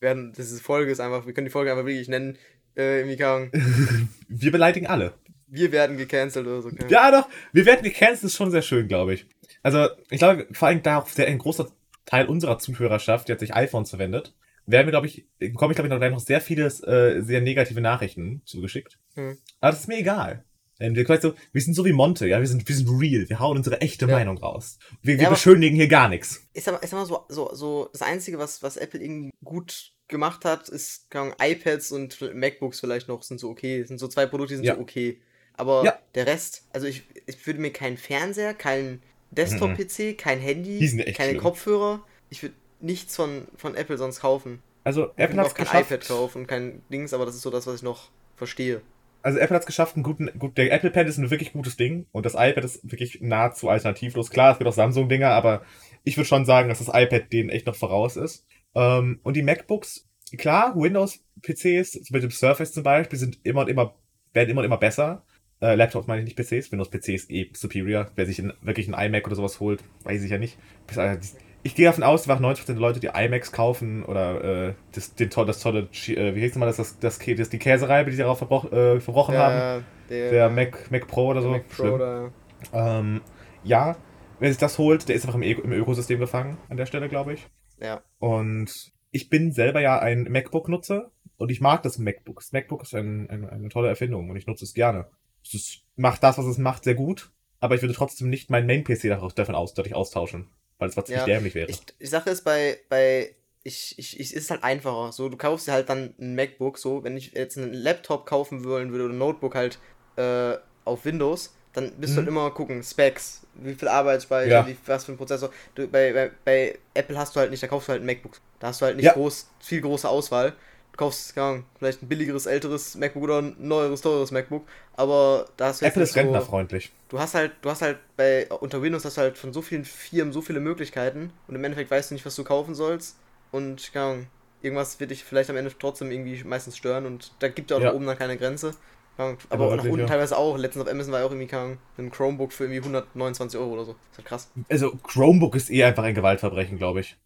Werden, diese Folge ist einfach, wir können die Folge einfach wirklich nennen, äh, irgendwie, Ahnung, wir beleidigen alle. wir werden gecancelt oder so. Ja, doch. Wir werden gecancelt, ist schon sehr schön, glaube ich. Also, ich glaube, vor allem da auch sehr ein großer Teil unserer Zuhörerschaft, die hat sich iPhones verwendet, werden wir, glaube ich, bekomme ich, glaube ich, noch, sehr viele äh, sehr negative Nachrichten zugeschickt. Hm. Aber das ist mir egal. Ähm, Wir, du, wir sind so wie Monte, ja, wir sind, wir sind real, wir hauen unsere echte Ja. Meinung raus. Wir, wir Ja, beschönigen hier gar nichts. ist aber, ist aber so, so, so das Einzige, was, was Apple irgendwie gut gemacht hat, ist, keine iPads und MacBooks vielleicht noch sind so okay. Das sind so zwei Produkte, die sind Ja. so okay. Aber der Rest, also ich, ich würde mir keinen Fernseher, keinen Desktop-PC, kein Handy, keine schlimm. Kopfhörer. Ich würde nichts von, von Apple sonst kaufen. Also, Apple hat auch kein geschafft. iPad kaufen und kein Dings, aber das ist so das, was ich noch verstehe. Also Apple hat es geschafft, einen guten, gut, der Apple Pen ist ein wirklich gutes Ding und das iPad ist wirklich nahezu alternativlos. Klar, es gibt auch Samsung-Dinger, aber ich würde schon sagen, dass das iPad denen echt noch voraus ist. Ähm, und die MacBooks, klar, Windows-PCs mit dem Surface zum Beispiel sind immer und immer, werden immer und immer besser. Äh, Laptops meine ich nicht PCs, Windows-PCs eh superior. Wer sich in, wirklich ein iMac oder sowas holt, weiß ich ja nicht. Bis, äh, ich gehe davon aus, dass 90% der Leute, die iMacs kaufen oder äh, das, den, das tolle, äh, wie heißt mal das, das, das, das die Käsereibe, die sie darauf verbroch, äh, verbrochen haben. der, Der Mac, Mac Pro oder der so. Mac Pro Schlimm. oder, Ähm, ja, wer sich das holt, der ist einfach im, Ö- im Ökosystem gefangen an der Stelle, glaube ich. ja. Und ich bin selber ja ein MacBook-Nutzer und ich mag das MacBook. Das MacBook ist ein, ein, eine tolle Erfindung und ich nutze es gerne. Es macht das, was es macht, sehr gut, aber ich würde trotzdem nicht meinen Main-PC davon aus, dadurch austauschen, weil es was ziemlich Ja, dämlich wäre. Ich, ich Sache ist bei, bei ich, ich, ich, ist halt einfacher. So, du kaufst dir halt dann ein MacBook, so, wenn ich jetzt einen Laptop kaufen wollen würde oder ein Notebook halt äh, auf Windows, dann bist du Mhm. halt immer gucken, Specs, wie viel Arbeitsspeicher, Ja. wie, was für ein Prozessor. Du, bei, bei, bei Apple hast du halt nicht, da kaufst du halt ein MacBook. Da hast du halt nicht Ja. groß, viel große Auswahl. Du kaufst, keine Ahnung, vielleicht ein billigeres, älteres MacBook oder ein neueres, teures MacBook, aber da hast du Apple ist rentnerfreundlich. du hast halt, du hast halt bei unter Windows hast du halt von so vielen Firmen so viele Möglichkeiten und im Endeffekt weißt du nicht, was du kaufen sollst und keine Ahnung, irgendwas wird dich vielleicht am Ende trotzdem irgendwie meistens stören und da gibt ja auch Ja. nach oben dann keine Grenze. Aber, Aber auch nach wirklich, unten ja. teilweise auch. Letztens auf Amazon war ja auch irgendwie Ahnung, ein Chromebook für irgendwie 129 Euro oder so. ist halt krass. Also Chromebook ist eh einfach ein Gewaltverbrechen, glaube ich.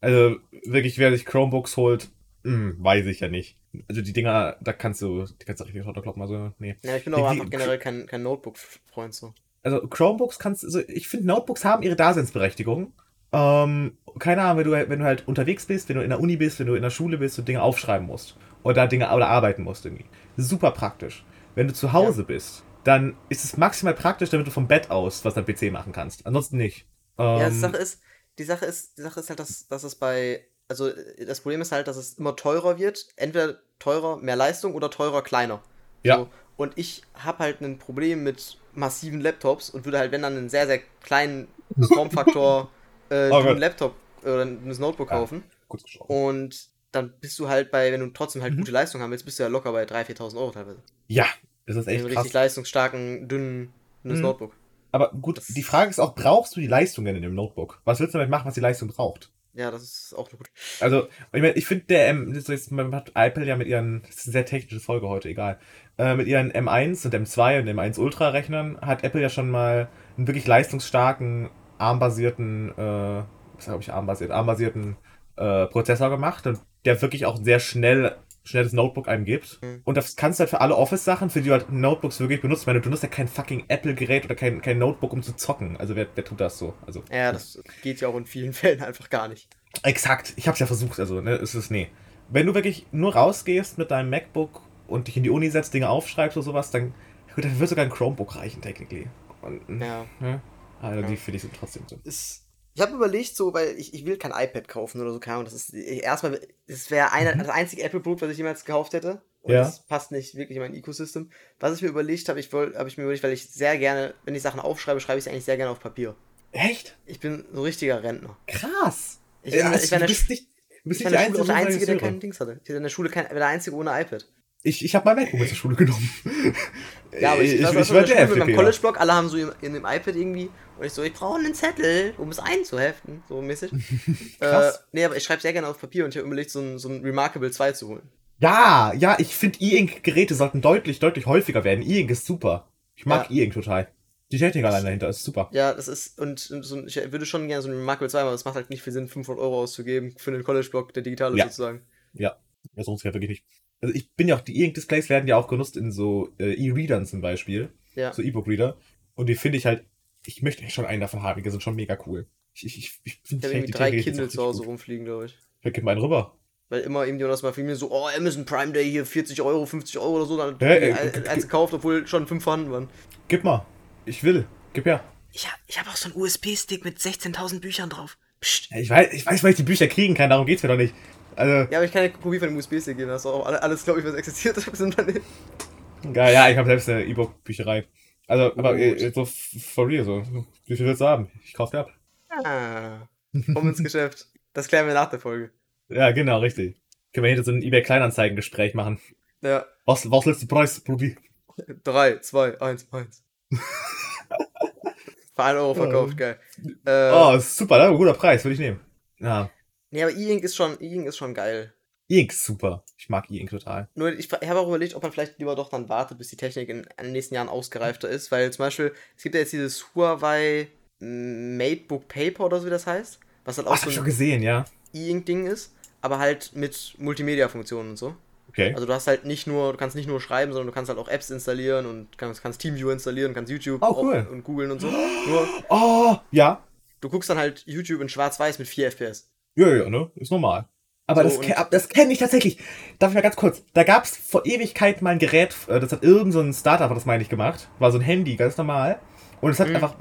Also wirklich, wer sich Chromebooks holt, Hm, weiß ich ja nicht. Also die Dinger, da kannst du, die kannst du richtig runterkloppen, also nee. Ja, ich bin aber einfach generell kein, kein Notebook-Freund so. Also Chromebooks kannst also ich finde Notebooks haben ihre Daseinsberechtigung. Ähm, keine Ahnung, wenn du, wenn du halt unterwegs bist, wenn du in der Uni bist, wenn du in der Schule bist und Dinge aufschreiben musst. Oder Dinge oder arbeiten musst irgendwie. Super praktisch. Wenn du zu Hause bist, dann ist es maximal praktisch, damit du vom Bett aus was am PC machen kannst. Ansonsten nicht. Ähm, Ja, die Sache ist, die Sache ist, die Sache ist halt, dass, dass es bei, also äh, das Problem ist halt, dass es immer teurer wird. Entweder teurer, mehr Leistung oder teurer, kleiner. Ja. So. Und ich habe halt ein Problem mit massiven Laptops und würde halt, wenn dann einen sehr, sehr kleinen Formfaktor äh, Oh einen. Laptop oder ein Notebook Ja. kaufen. kurz gesprochen. Und dann bist du halt bei, wenn du trotzdem halt Mhm. gute Leistung haben willst, bist du ja locker bei 3.000, 4.000 Euro teilweise. Ja, das ist echt krass. richtig leistungsstarken, dünnen Mhm. Notebook. Aber gut, Das- die Frage ist auch, brauchst du die Leistung denn in dem Notebook? Was willst du damit machen, was die Leistung braucht? Ja, das ist auch gut. Also, ich meine, ich finde, der M, das ist, man hat Apple ja mit ihren, das ist eine sehr technische Folge heute, egal, äh, mit ihren M1 und M2 und M1 Ultra Rechnern hat Apple ja schon mal einen wirklich leistungsstarken, armbasierten, äh, was habe ich armbasiert, armbasierten äh, Prozessor gemacht und der wirklich auch sehr schnell schnelles Notebook einem gibt. Mhm. Und das kannst du halt für alle Office-Sachen, für die du halt Notebooks wirklich benutzt. Ich meine, du nutzt ja kein fucking Apple-Gerät oder kein, kein Notebook, um zu zocken. Also wer, wer tut das so? Also Ja, das geht ja auch in vielen Fällen einfach gar nicht. Exakt, ich hab's ja versucht, also, ne, es ist, nee. Wenn du wirklich nur rausgehst mit deinem MacBook und dich in die Uni setzt, Dinge aufschreibst oder sowas, dann, gut, dann wird sogar ein Chromebook reichen, technically. Und, Ja. ne? Also Ja. die finde ich sind trotzdem so. ist. Ich habe überlegt, so, weil ich, ich will kein iPad kaufen oder so, keine Ahnung. Das ist erstmal, das wäre Mhm. das einzige Apple-Produkt, was ich jemals gekauft hätte. Und Ja. das passt nicht wirklich in mein Ecosystem. Was ich mir überlegt habe, ich wollte, habe ich mir überlegt, weil ich sehr gerne, wenn ich Sachen aufschreibe, schreibe ich sie eigentlich sehr gerne auf Papier. Echt? Ich bin so ein richtiger Rentner. Krass! Ich, ja, bin, ich in du der, bist nicht, du bist ich nicht der der Einzige, der Einzige, kein Dings hatte. Ich war in der Schule kein, war der Einzige ohne iPad. Ich, ich habe mein MacBook mit zur Schule genommen. Ja, aber ich, ich, ich, ich, war der mit meinem. College-Blog, alle haben so in, in dem iPad irgendwie und ich so, ich brauche einen Zettel, um es einzuheften, so mäßig. Krass. Äh, nee, aber ich schreibe sehr gerne auf Papier und ich habe überlegt, so ein, so ein Remarkable 2 zu holen. Ja, ja, ich finde E-Ink-Geräte sollten deutlich, deutlich häufiger werden. E-Ink ist super. Ich mag Ja. E-Ink total. Die Technik allein dahinter ist super. Ja, das ist, und, und so, ich würde schon gerne so ein Remarkable 2, aber es macht halt nicht viel Sinn, 500 Euro auszugeben für einen College-Blog, der digital ist Ja. sozusagen. Ja, sich ja wirklich nicht. Also ich bin ja auch, die E-Ink-Displays werden ja auch genutzt in so äh, E-Readern zum Beispiel. Ja. So E-Book-Reader. Und die finde ich halt, ich möchte schon einen davon haben, die sind schon mega cool. Ich, ich, ich, ich Ich finde habe irgendwie drei Kindle zu Hause rumfliegen, glaube ich. Ich gib mal einen rüber. Weil immer irgendjemand aus meiner Familie so, oh, Amazon Prime Day hier 40 Euro, 50 Euro oder so, dann Ja, äh, eins gekauft, obwohl schon fünf vorhanden waren. Gib mal. Ich will. Gib her. Ich habe ich hab auch so einen USB-Stick mit 16.000 Büchern drauf. Psst. Ja, Ich weiß, ich weiß, weil ich die Bücher kriegen kann, darum geht's mir doch nicht. Also, Ja, aber ich kann ja Kopie von dem USB-Stick geben. Das ist auch alle- alles, glaube ich, was existiert ist im Unternehmen. ja, ja ich habe selbst eine E-Book-Bücherei. Also, aber Gut. äh, so for real, so. Wie viel willst du haben? Ich kauf dir ab. Ah, komm ins Geschäft. Das klären wir nach der Folge. Ja, genau, richtig. Können wir hinter so ein eBay-Kleinanzeigen-Gespräch machen. Ja, Was, was letzte Preis, Probi? 3, 2, 1, 1. Für 1 Euro verkauft, geil. Äh, Oh, super, ne? guter Preis, würde ich nehmen. Ja, Nee, aber E-Ink ist schon, E-Ink ist schon geil. E-Ink ist super. Ich mag E-Ink total. Nur ich, ich habe auch überlegt, ob man vielleicht lieber doch dann wartet, bis die Technik in, in den nächsten Jahren ausgereifter ist, weil zum Beispiel, es gibt ja jetzt dieses Huawei Matebook Paper oder so wie das heißt, was halt auch hab so ich schon ein gesehen, ja. E-Ink-Ding ist, aber halt mit Multimedia-Funktionen und so. Okay. Also du hast halt nicht nur, du kannst nicht nur schreiben, sondern du kannst halt auch Apps installieren und kannst, kannst TeamViewer installieren, kannst YouTube Oh, cool. und googeln und so. Nur, Oh, ja. du guckst dann halt YouTube in schwarz-weiß mit 4 FPS. Ja, ja, ne? Ist normal. Aber So, das, das kenne ich tatsächlich. Darf ich mal ganz kurz? Da gab es vor Ewigkeit mal ein Gerät, äh, das hat irgend so ein Startup, das meine ich gemacht. War so ein Handy, ganz normal. Und es hat Mhm, einfach,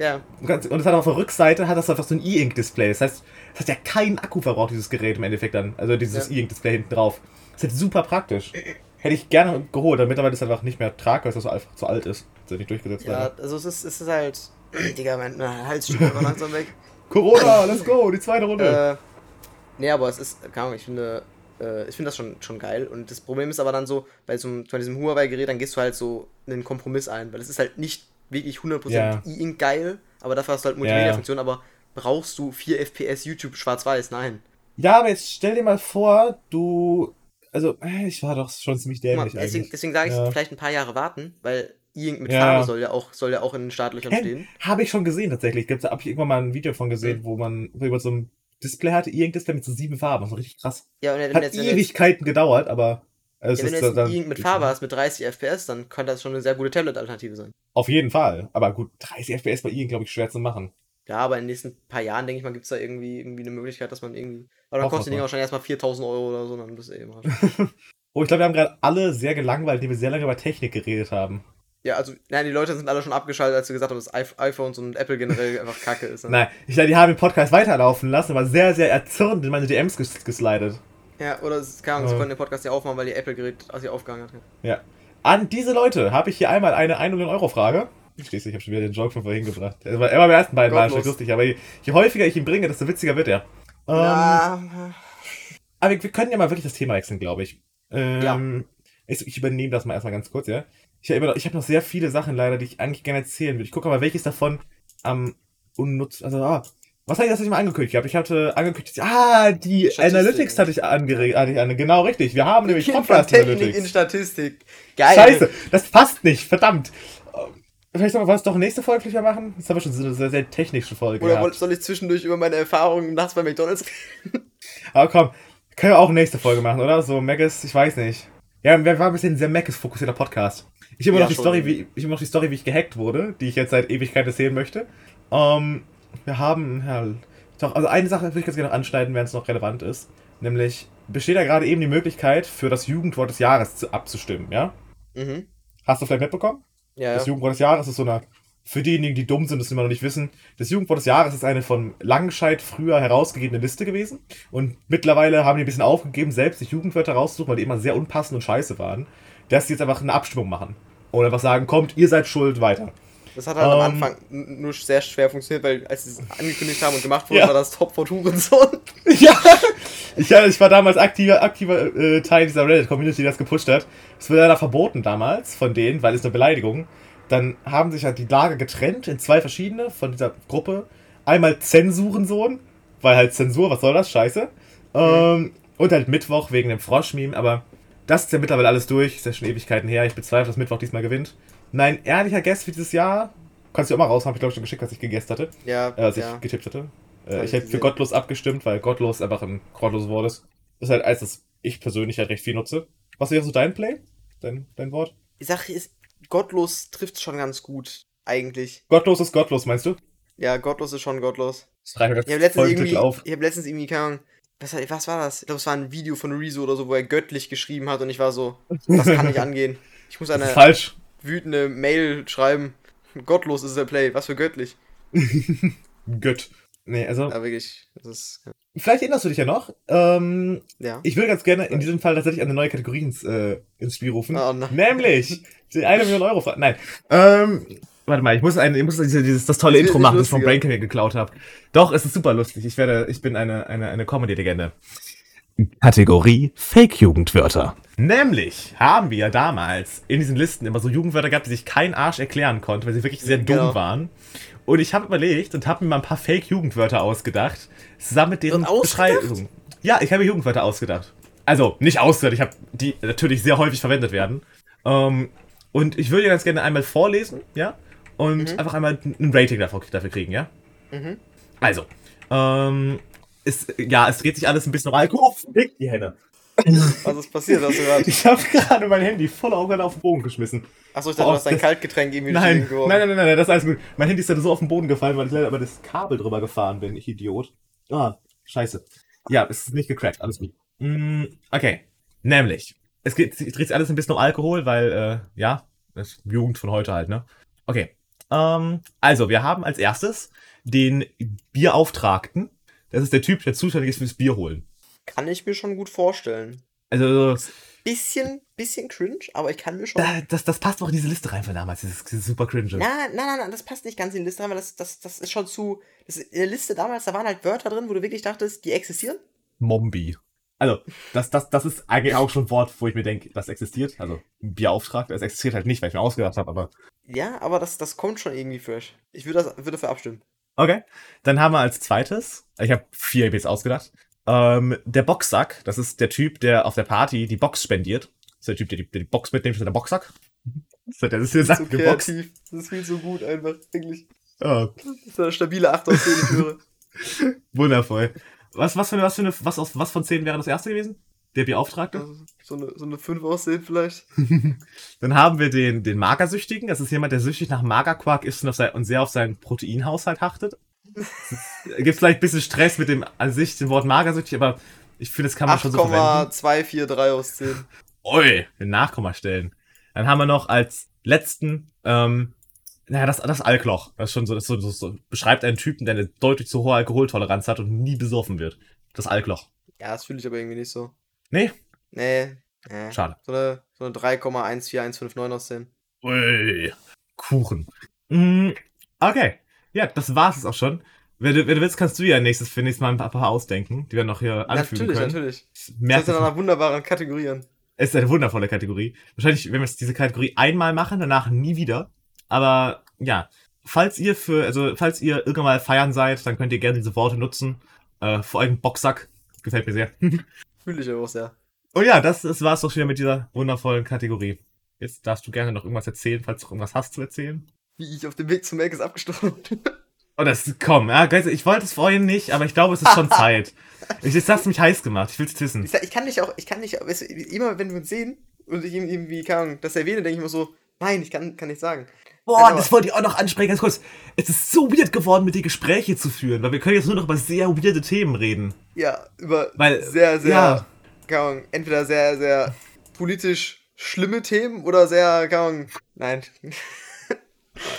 ganz- und es hat auf der Rückseite, hat das einfach so ein E-Ink-Display. Das heißt, es hat ja keinen Akku verbraucht, dieses Gerät im Endeffekt dann. Also dieses Ja. E-Ink-Display hinten drauf. Das ist halt super praktisch. Hätte ich gerne geholt, aber mittlerweile ist es einfach nicht mehr tragbar, weil es so einfach zu alt ist. Das ist nicht durchgesetzt. ja, leider. also es ist, es ist halt, Digga, mein Hals immer langsam weg. Corona, let's go, die zweite Runde. Äh, nee, aber es ist, keine Ahnung, ich finde, äh, ich finde das schon, schon geil. Und das Problem ist aber dann so, bei so einem, bei diesem Huawei-Gerät, dann gehst du halt so einen Kompromiss ein, weil es ist halt nicht wirklich 100% Ja. E-Ink geil, aber dafür hast du halt Multimedia-Funktion, aber brauchst du 4 FPS YouTube schwarz-weiß? Nein. Ja, aber jetzt stell dir mal vor, du. Also, äh, ich war doch schon ziemlich dämlich deswegen eigentlich. deswegen sage ich, Ja. vielleicht ein paar Jahre warten, weil E-Ink mit Ja. Farbe soll ja auch, soll ja auch in den Startlöchern stehen. Habe ich schon gesehen tatsächlich. Gibt's, hab ich irgendwann mal ein Video von gesehen, Mhm. wo man über so ein Display hatte, irgend Display mit so sieben Farben. Das war richtig krass. Ja, und wenn Hat jetzt, wenn jetzt, Ewigkeiten gedauert, aber es ja, wenn du jetzt dann, mit Farbe hast mit 30 FPS, dann kann das schon eine sehr gute Tablet-Alternative sein. Auf jeden Fall. Aber gut, 30 FPS bei ihnen, glaube ich, schwer zu machen. Ja, aber in den nächsten paar Jahren, denke ich mal, gibt es da irgendwie, irgendwie eine Möglichkeit, dass man irgendwie. Aber dann kostet die Dinger wahrscheinlich erstmal 4000 Euro oder so, dann bist du eben halt. Oh, ich glaube, wir haben gerade alle sehr gelangweilt, die wir sehr lange über Technik geredet haben. Ja, also, nein, die Leute sind alle schon abgeschaltet, als du gesagt hast, dass iPh- iPhones und Apple generell einfach kacke ist. ne? Nein, ich glaube, die haben den Podcast weiterlaufen lassen, aber sehr, sehr erzürnt in meine DMs ges geslidet. Ja, oder keine Ahnung, sie Ja. konnten den Podcast ja aufmachen, weil die Apple-Gerät sie aufgehangen hat. Ja. An diese Leute habe ich hier einmal eine 1 Million Euro Frage. Schließlich, ich habe schon wieder den Joke von vorhin gebracht. Er war immer beim ersten beiden Mal schon lustig, aber je, je häufiger ich ihn bringe, desto witziger wird er. Ähm, Ja, Aber wir, wir können ja mal wirklich das Thema wechseln, glaube ich. Ähm, ich. Ich übernehme das mal erstmal ganz kurz, ja. Ich habe noch, ich hab noch sehr viele Sachen leider, die ich eigentlich gerne erzählen würde. Ich gucke mal, welches davon am unnutz... Also, ah, was habe ich das nicht mal angekündigt gehabt? Ich hatte angekündigt, ah, die. Analytics hatte ich angeregt. Hatte ich an, genau, richtig. Wir haben nämlich Kind von Podcast Technik in Analytics. Statistik. Geil. Scheiße, das passt nicht, verdammt. Vielleicht sollen wir was doch nächste Folge vielleicht mal machen? Das haben wir schon so eine sehr, sehr technische Folge Oder gehabt. soll ich zwischendurch über meine Erfahrungen nachts bei McDonalds reden? Aber komm, können wir auch nächste Folge machen, oder? So Maggis, ich weiß nicht. Ja, wir waren ein bisschen ein sehr Maggis-fokussierter Podcast. Ich habe immer, Ja, noch die. Story, wie, ich immer noch die Story, wie ich gehackt wurde, die ich jetzt seit Ewigkeit erzählen möchte. Ähm, wir haben, ja, doch, also eine Sache würde ich ganz gerne noch anschneiden, wenn es noch relevant ist. Nämlich, besteht da gerade eben die Möglichkeit, für das Jugendwort des Jahres zu, abzustimmen, ja? Mhm. Hast du vielleicht mitbekommen? Ja, Das ja. Jugendwort des Jahres ist so eine, für diejenigen, die dumm sind, das immer noch nicht wissen, das Jugendwort des Jahres ist eine von Langenscheid früher herausgegebene Liste gewesen. Und mittlerweile haben die ein bisschen aufgegeben, selbst sich Jugendwörter rauszusuchen, weil die immer sehr unpassend und scheiße waren, dass sie jetzt einfach eine Abstimmung machen. Und einfach sagen, kommt, ihr seid schuld, weiter. Das hat halt am Ähm, Anfang nur sehr schwer funktioniert, weil als sie es angekündigt haben und gemacht wurde, Ja. war das Top von Hurensohn. ja, ich, ja, ich war damals aktiver, aktiver äh, Teil dieser Reddit-Community, die das gepusht hat. Es wurde leider verboten damals von denen, weil es eine Beleidigung. Dann haben sich halt die Lager getrennt in zwei verschiedene von dieser Gruppe. Einmal Zensurensohn, weil halt Zensur, was soll das? Scheiße. Ähm, und halt Mittwoch wegen dem Froschmeme, aber das ist ja mittlerweile alles durch. Ist ja schon Ewigkeiten her. Ich bezweifle, dass Mittwoch diesmal gewinnt. Mein ehrlicher Guess für dieses Jahr, kannst du auch mal raus, habe ich glaube ich schon geschickt, als ich gegessen hatte Ja, äh, als ja. ich getippt hatte. Hab Äh, ich hätte für gottlos abgestimmt, weil gottlos einfach ein grottloses Wort ist. Das ist halt eins, das ich persönlich halt recht viel nutze. Was wäre so dein Play? Dein, dein Wort? Die Sache ist, gottlos trifft schon ganz gut, eigentlich. Gottlos ist gottlos, meinst du? Ja, gottlos ist schon gottlos. Das Ich habe letztens irgendwie, ich habe letztens irgendwie, keine Ahnung, was, was war das? Ich glaube, es war ein Video von Rezo oder so, wo er göttlich geschrieben hat und ich war so, das kann nicht angehen. Ich muss eine falsch. wütende Mail schreiben. Gottlos ist der Play, was für göttlich. Gött. Nee, also, Ja, wirklich, ist, vielleicht erinnerst du dich ja noch. Ähm, ja. ich würde ganz gerne in diesem Fall tatsächlich eine neue Kategorie ins, äh, ins Spiel rufen. Oh. Nämlich die eine Million Euro Frage. Nein. Ähm, warte mal, ich muss, ein, ich muss dieses, das tolle Das Intro machen, das ich von. Braincam hier geklaut habe. Doch, es ist super lustig. Ich werde, ich bin eine, eine, eine Comedy-Legende. Kategorie Fake-Jugendwörter. Nämlich haben wir damals in diesen Listen immer so Jugendwörter gehabt, die sich kein Arsch erklären konnte, weil sie wirklich sehr dumm Genau. waren. Und ich habe überlegt und habe mir mal ein paar Fake-Jugendwörter ausgedacht, zusammen mit deren Und ausgedacht? Beschreibung. Ja, ich habe mir Jugendwörter ausgedacht. Also, nicht ausgedacht, ich habe die natürlich sehr häufig verwendet werden. Ähm, und ich würde ganz gerne einmal vorlesen, ja? Und einfach einmal ein Rating dafür, dafür kriegen, ja? Mhm. Also, ähm, es, ja, es dreht sich alles ein bisschen um Alkohol. Fick die Henne. Was ist passiert, hast du gerade? Ich habe gerade mein Handy voller Augen auf den Boden geschmissen. Achso, ich dachte, du hast dein das- Kaltgetränk irgendwie Nein, nein, nein, nein, nein, das ist alles gut. Mein Handy ist dann so auf den Boden gefallen, weil ich leider über das Kabel drüber gefahren bin. Ich Idiot. Ah, scheiße. Ja, es ist nicht gecrackt, alles gut. Mm, okay. Nämlich, es, geht, es dreht sich alles ein bisschen um Alkohol, weil, äh, ja, das ist Jugend von heute halt, ne? Okay. Ähm, also, wir haben als erstes den Bierauftragten. Das ist der Typ, der zuständig ist fürs Bier holen. Kann ich mir schon gut vorstellen. Also, Bisschen, bisschen cringe, aber ich kann mir schon. da, das, das passt auch in diese Liste rein von damals, dieses, dieses super cringe. Nein, nein, nein, nein, das passt nicht ganz in die Liste rein, weil das, das, das ist schon zu. Das, in der Liste damals, da waren halt Wörter drin, wo du wirklich dachtest, die existieren. Mombi. Also, das, das, das ist eigentlich auch schon ein Wort, wo ich mir denke, das existiert. Also, ein Bierauftragter, es existiert halt nicht, weil ich mir ausgedacht habe, aber. Ja, aber das, das kommt schon irgendwie fresh. Ich würde, das, würde dafür abstimmen. Okay. Dann haben wir als zweites, ich habe vier jetzt ausgedacht, ähm, der Boxsack. Das ist der Typ, der auf der Party die Box spendiert. Das ist der Typ, der die, der die Box mitnimmt, ist der Boxsack. Das ist der, das ist der So Sack geboxt. kreativ. Das ist viel zu gut einfach. Wirklich. Oh, Das ist eine stabile 8 aus 10, ich höre. wundervoll. Was, was, für eine, was, für eine, was, aus, was von 10 wäre das erste gewesen? Der Beauftragte? Also, so eine, so eine 5 aussehen vielleicht. Dann haben wir den, den Magersüchtigen. Das ist jemand, der süchtig nach Magerquark ist und, auf sein, und sehr auf seinen Proteinhaushalt achtet. Gibt vielleicht ein bisschen Stress mit dem an sich, dem Wort magersüchtig, aber ich finde, das kann man schon so verwenden. 8,243 aus 10. Ui, den Nachkomma stellen. Dann haben wir noch als letzten, ähm, naja, das, das Alkloch. Das ist schon so, das so, so, beschreibt einen Typen, der eine deutlich zu hohe Alkoholtoleranz hat und nie besoffen wird. Das Alkloch. Ja, das fühle ich aber irgendwie nicht so. Nee, Nee. nee. schade. So eine, so eine 3,14159 aus 10. Ui, Kuchen. Mm, okay. Ja, das war's jetzt auch schon. Wenn du, wenn du willst, kannst du ja nächstes für nächstes Mal ein paar, ausdenken, die wir noch hier anfügen Natürlich, können. natürlich. Mehr Das ist in einer wunderbaren Kategorie. Es ist eine wundervolle Kategorie. Wahrscheinlich, wenn wir jetzt diese Kategorie einmal machen, danach nie wieder. Aber ja, falls ihr für, also falls ihr irgendwann mal feiern seid, dann könnt ihr gerne diese Worte nutzen. Äh, vor allem Boxsack. Gefällt mir sehr. Fühle ich auch sehr. Und ja, das, das war's doch schon wieder mit dieser wundervollen Kategorie. Jetzt darfst du gerne noch irgendwas erzählen, falls du noch irgendwas hast zu erzählen. Wie ich auf dem Weg zum Mac ist abgestochen. Oh, das, komm, ja, ich wollte es vorhin nicht, aber ich glaube, es ist schon Zeit. Ich, jetzt hast du mich heiß gemacht, ich will's wissen. Ich, kann nicht auch, ich kann nicht, weißt du, immer wenn wir uns sehen und ich ihm irgendwie, keine Ahnung, das erwähne, denke ich mir so, nein, ich kann, kann nicht sagen. Boah, Aber- das wollte ich auch noch ansprechen, ganz kurz. Es ist so weird geworden, mit dir Gespräche zu führen, weil wir können jetzt nur noch über sehr weirde Themen reden. Ja, über Weil, sehr, sehr, ja. keine Ahnung, entweder sehr, sehr politisch schlimme Themen oder sehr, keine Ahnung, nein,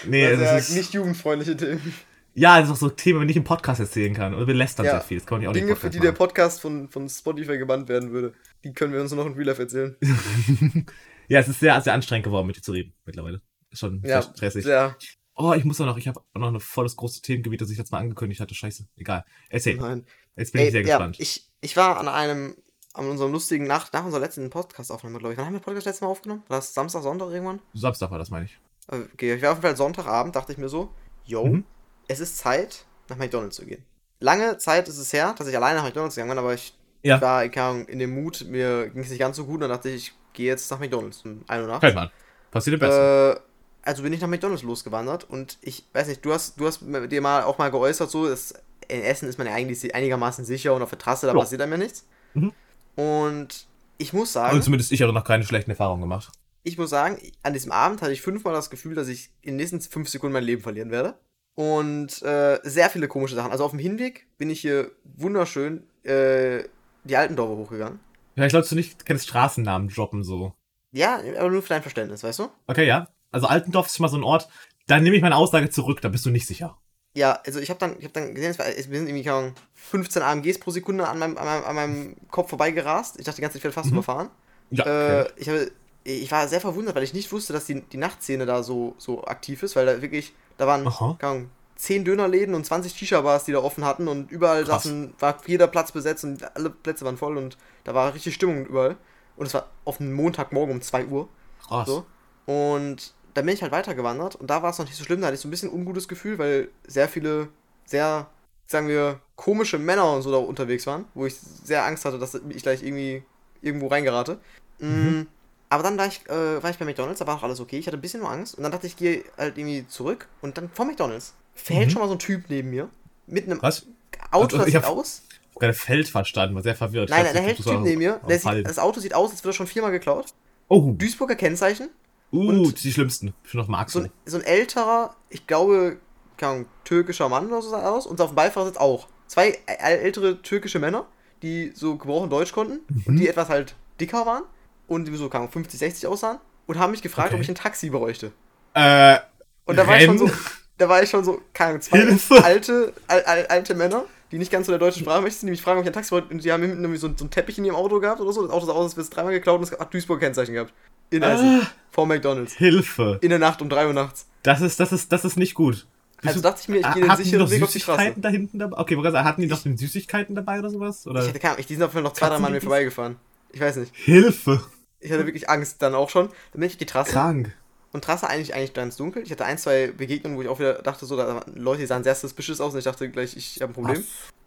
Nee, sehr das ist, nicht jugendfreundliche Themen. ja, das ist auch so Themen, die nicht im Podcast erzählen kann. Oder wir lästern Ja. sehr viel, das kann man ja auch nicht Dinge, für Podcast die der machen. Podcast von, von Spotify gebannt werden würde. Die können wir uns nur noch in Real Life erzählen. Ja, es ist sehr, sehr anstrengend geworden, mit dir zu reden, mittlerweile. Ist schon Ja, sehr stressig. sehr. Oh, ich muss auch noch, ich habe auch noch ein volles großes Themengebiet, das ich jetzt mal angekündigt hatte. Scheiße, egal. Erzähl, Nein. jetzt bin ich sehr ja, gespannt. Ich, ich war an einem, an unserem lustigen, nach, nach unserer letzten Podcast-Aufnahme, glaube ich. Wann haben wir den Podcast letztes Mal aufgenommen? War das Samstag, Sonntag irgendwann? Samstag war das, meine ich. Okay, ich war auf jeden Fall Sonntagabend, dachte ich mir so, yo, Mhm. es ist Zeit, nach McDonalds zu gehen. Lange Zeit ist es her, dass ich alleine nach McDonalds gegangen bin, aber ich Ja. war keine Ahnung, in dem Mut, mir ging es nicht ganz so gut, und dann dachte ich, ich gehe jetzt nach McDonalds um 1 Uhr nachts. Hört mal. Passiert im. Äh, also bin ich nach McDonalds losgewandert und ich weiß nicht, du hast, du hast dir mal auch mal geäußert, so, dass in Essen ist man ja eigentlich einigermaßen sicher und auf der Trasse, da Ja. passiert einem ja nichts. Mhm. Und ich muss sagen, Und zumindest ich habe noch keine schlechten Erfahrungen gemacht. ich muss sagen, an diesem Abend hatte ich fünfmal das Gefühl, dass ich in den nächsten fünf Sekunden mein Leben verlieren werde. Und äh, sehr viele komische Sachen. Also auf dem Hinweg bin ich hier wunderschön äh, die Altendorfer hochgegangen. Ich glaube, du nicht kennst Straßennamen droppen so. Ja, aber nur für dein Verständnis, weißt du? Okay, ja. Also Altendorf ist schon mal so ein Ort, da nehme ich meine Aussage zurück, da bist du nicht sicher. Ja, also ich habe dann, ich hab dann gesehen, es sind irgendwie keine Ahnung, 15 AMGs pro Sekunde an meinem, an meinem, an meinem Kopf vorbeigerast. Ich dachte die ganze Zeit, ich werde fast Mhm. überfahren. Ja, Äh, okay. ich, habe, ich war sehr verwundert, weil ich nicht wusste, dass die, die Nachtszene da so, so aktiv ist, weil da wirklich, da waren, keine 10 Dönerläden und 20 Shisha-Bars, die da offen hatten und überall Krass. saßen, war jeder Platz besetzt und alle Plätze waren voll und da war richtig Stimmung überall. Und es war auf einen Montagmorgen um 2 Uhr. Krass. So. Und dann bin ich halt weitergewandert und da war es noch nicht so schlimm, da hatte ich so ein bisschen ein ungutes Gefühl, weil sehr viele, sehr, sagen wir, komische Männer und so da unterwegs waren, wo ich sehr Angst hatte, dass ich gleich irgendwie irgendwo reingerate. Mm, Aber dann war ich, äh, war ich bei McDonalds, da war auch alles okay. Ich hatte ein bisschen nur Angst und dann dachte ich, ich gehe halt irgendwie zurück und dann vor McDonalds verhält Mhm. schon mal so ein Typ neben mir mit einem Was? Auto, Also, das ich sieht aus. Ich hab gerade Feld verstanden, war sehr verwirrt. Nein, Ich nein, da hält Typ neben mir. Der sieht, das Auto sieht aus, als würde er schon viermal geklaut. Oh, Duisburger Kennzeichen. uh, und- die schlimmsten. Für noch Marx. so ein, so ein älterer, ich glaube, Ahnung, türkischer Mann oder so sah aus. Und auf dem Beifahrersitz auch. Zwei äl- ältere türkische Männer, die so gebrochen Deutsch konnten und Mhm. die etwas halt dicker waren und die so, Ahnung, 50, 60 aussahen und haben mich gefragt, Okay. ob ich ein Taxi bräuchte. Äh, Und da war ich schon so? da war ich schon so, keine Ahnung, zwei Hilfe! alte, al, al, alte Männer, die nicht ganz so der deutschen Sprache möchten, die mich fragen, ob ich ein Taxi wollte. Und die haben hinten irgendwie so, so einen Teppich in ihrem Auto gehabt oder so. Das Auto sah aus, als wäre es dreimal geklaut und es hat Duisburg Kennzeichen gehabt. In Essen. Ah. Vor McDonalds. Hilfe. In der Nacht um 3 Uhr nachts. Das ist, das ist, das ist nicht gut. Also dachte ich mir, ich Ah, gehe den sicheren noch Weg auf die Straße. Süßigkeiten da hinten dabei? Okay, hatten die noch den Süßigkeiten dabei oder sowas? Oder? Ich hatte keine Ahnung, ich- die sind auf jeden Fall noch zwei, drei Mal an mir vorbeigefahren. Ich weiß nicht. Hilfe. Ich hatte wirklich Angst dann auch schon. Dann bin ich auf die Trasse. Krank. Und Trasse eigentlich, eigentlich ganz dunkel. Ich hatte ein, zwei Begegnungen, wo ich auch wieder dachte, so, da waren Leute, die sahen sehr suspicious aus und ich dachte gleich, ich habe ein Problem.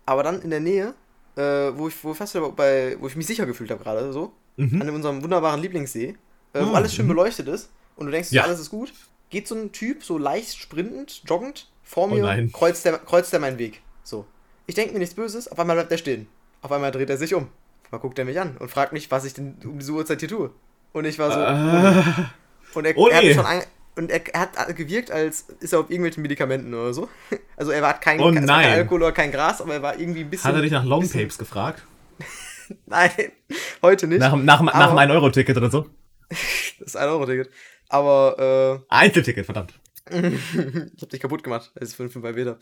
Aber dann in der Nähe, äh, wo, ich, wo, fast bei, wo ich mich sicher gefühlt habe gerade, so, Mhm. an unserem wunderbaren Lieblingssee, äh, wo Ah, alles schön mhm. beleuchtet ist und du denkst, Ja. alles ist gut, geht so ein Typ so leicht sprintend, joggend, vor Oh mir, nein. kreuzt, der, kreuzt der meinen Weg. So. ich denke mir nichts Böses, auf einmal bleibt er stehen. Auf einmal dreht er sich um. Mal guckt er mich an und fragt mich, was ich denn um diese Uhrzeit hier tue. Und ich war so. Äh, Und er, Oh er hat schon ein, und er, hat gewirkt, als ist er auf irgendwelchen Medikamenten oder so. Also er war kein, Oh nein. kein Alkohol oder kein Gras, aber er war irgendwie ein bisschen. hat er dich nach Long bisschen- Tapes gefragt? Nein, heute nicht. Nach, nach, nach Aber- einem 1-Euro-Ticket oder so? Das ist ein Euro-Ticket. Aber Einzelticket, verdammt. äh, ich hab dich kaputt gemacht, als ich fünf bei Weder.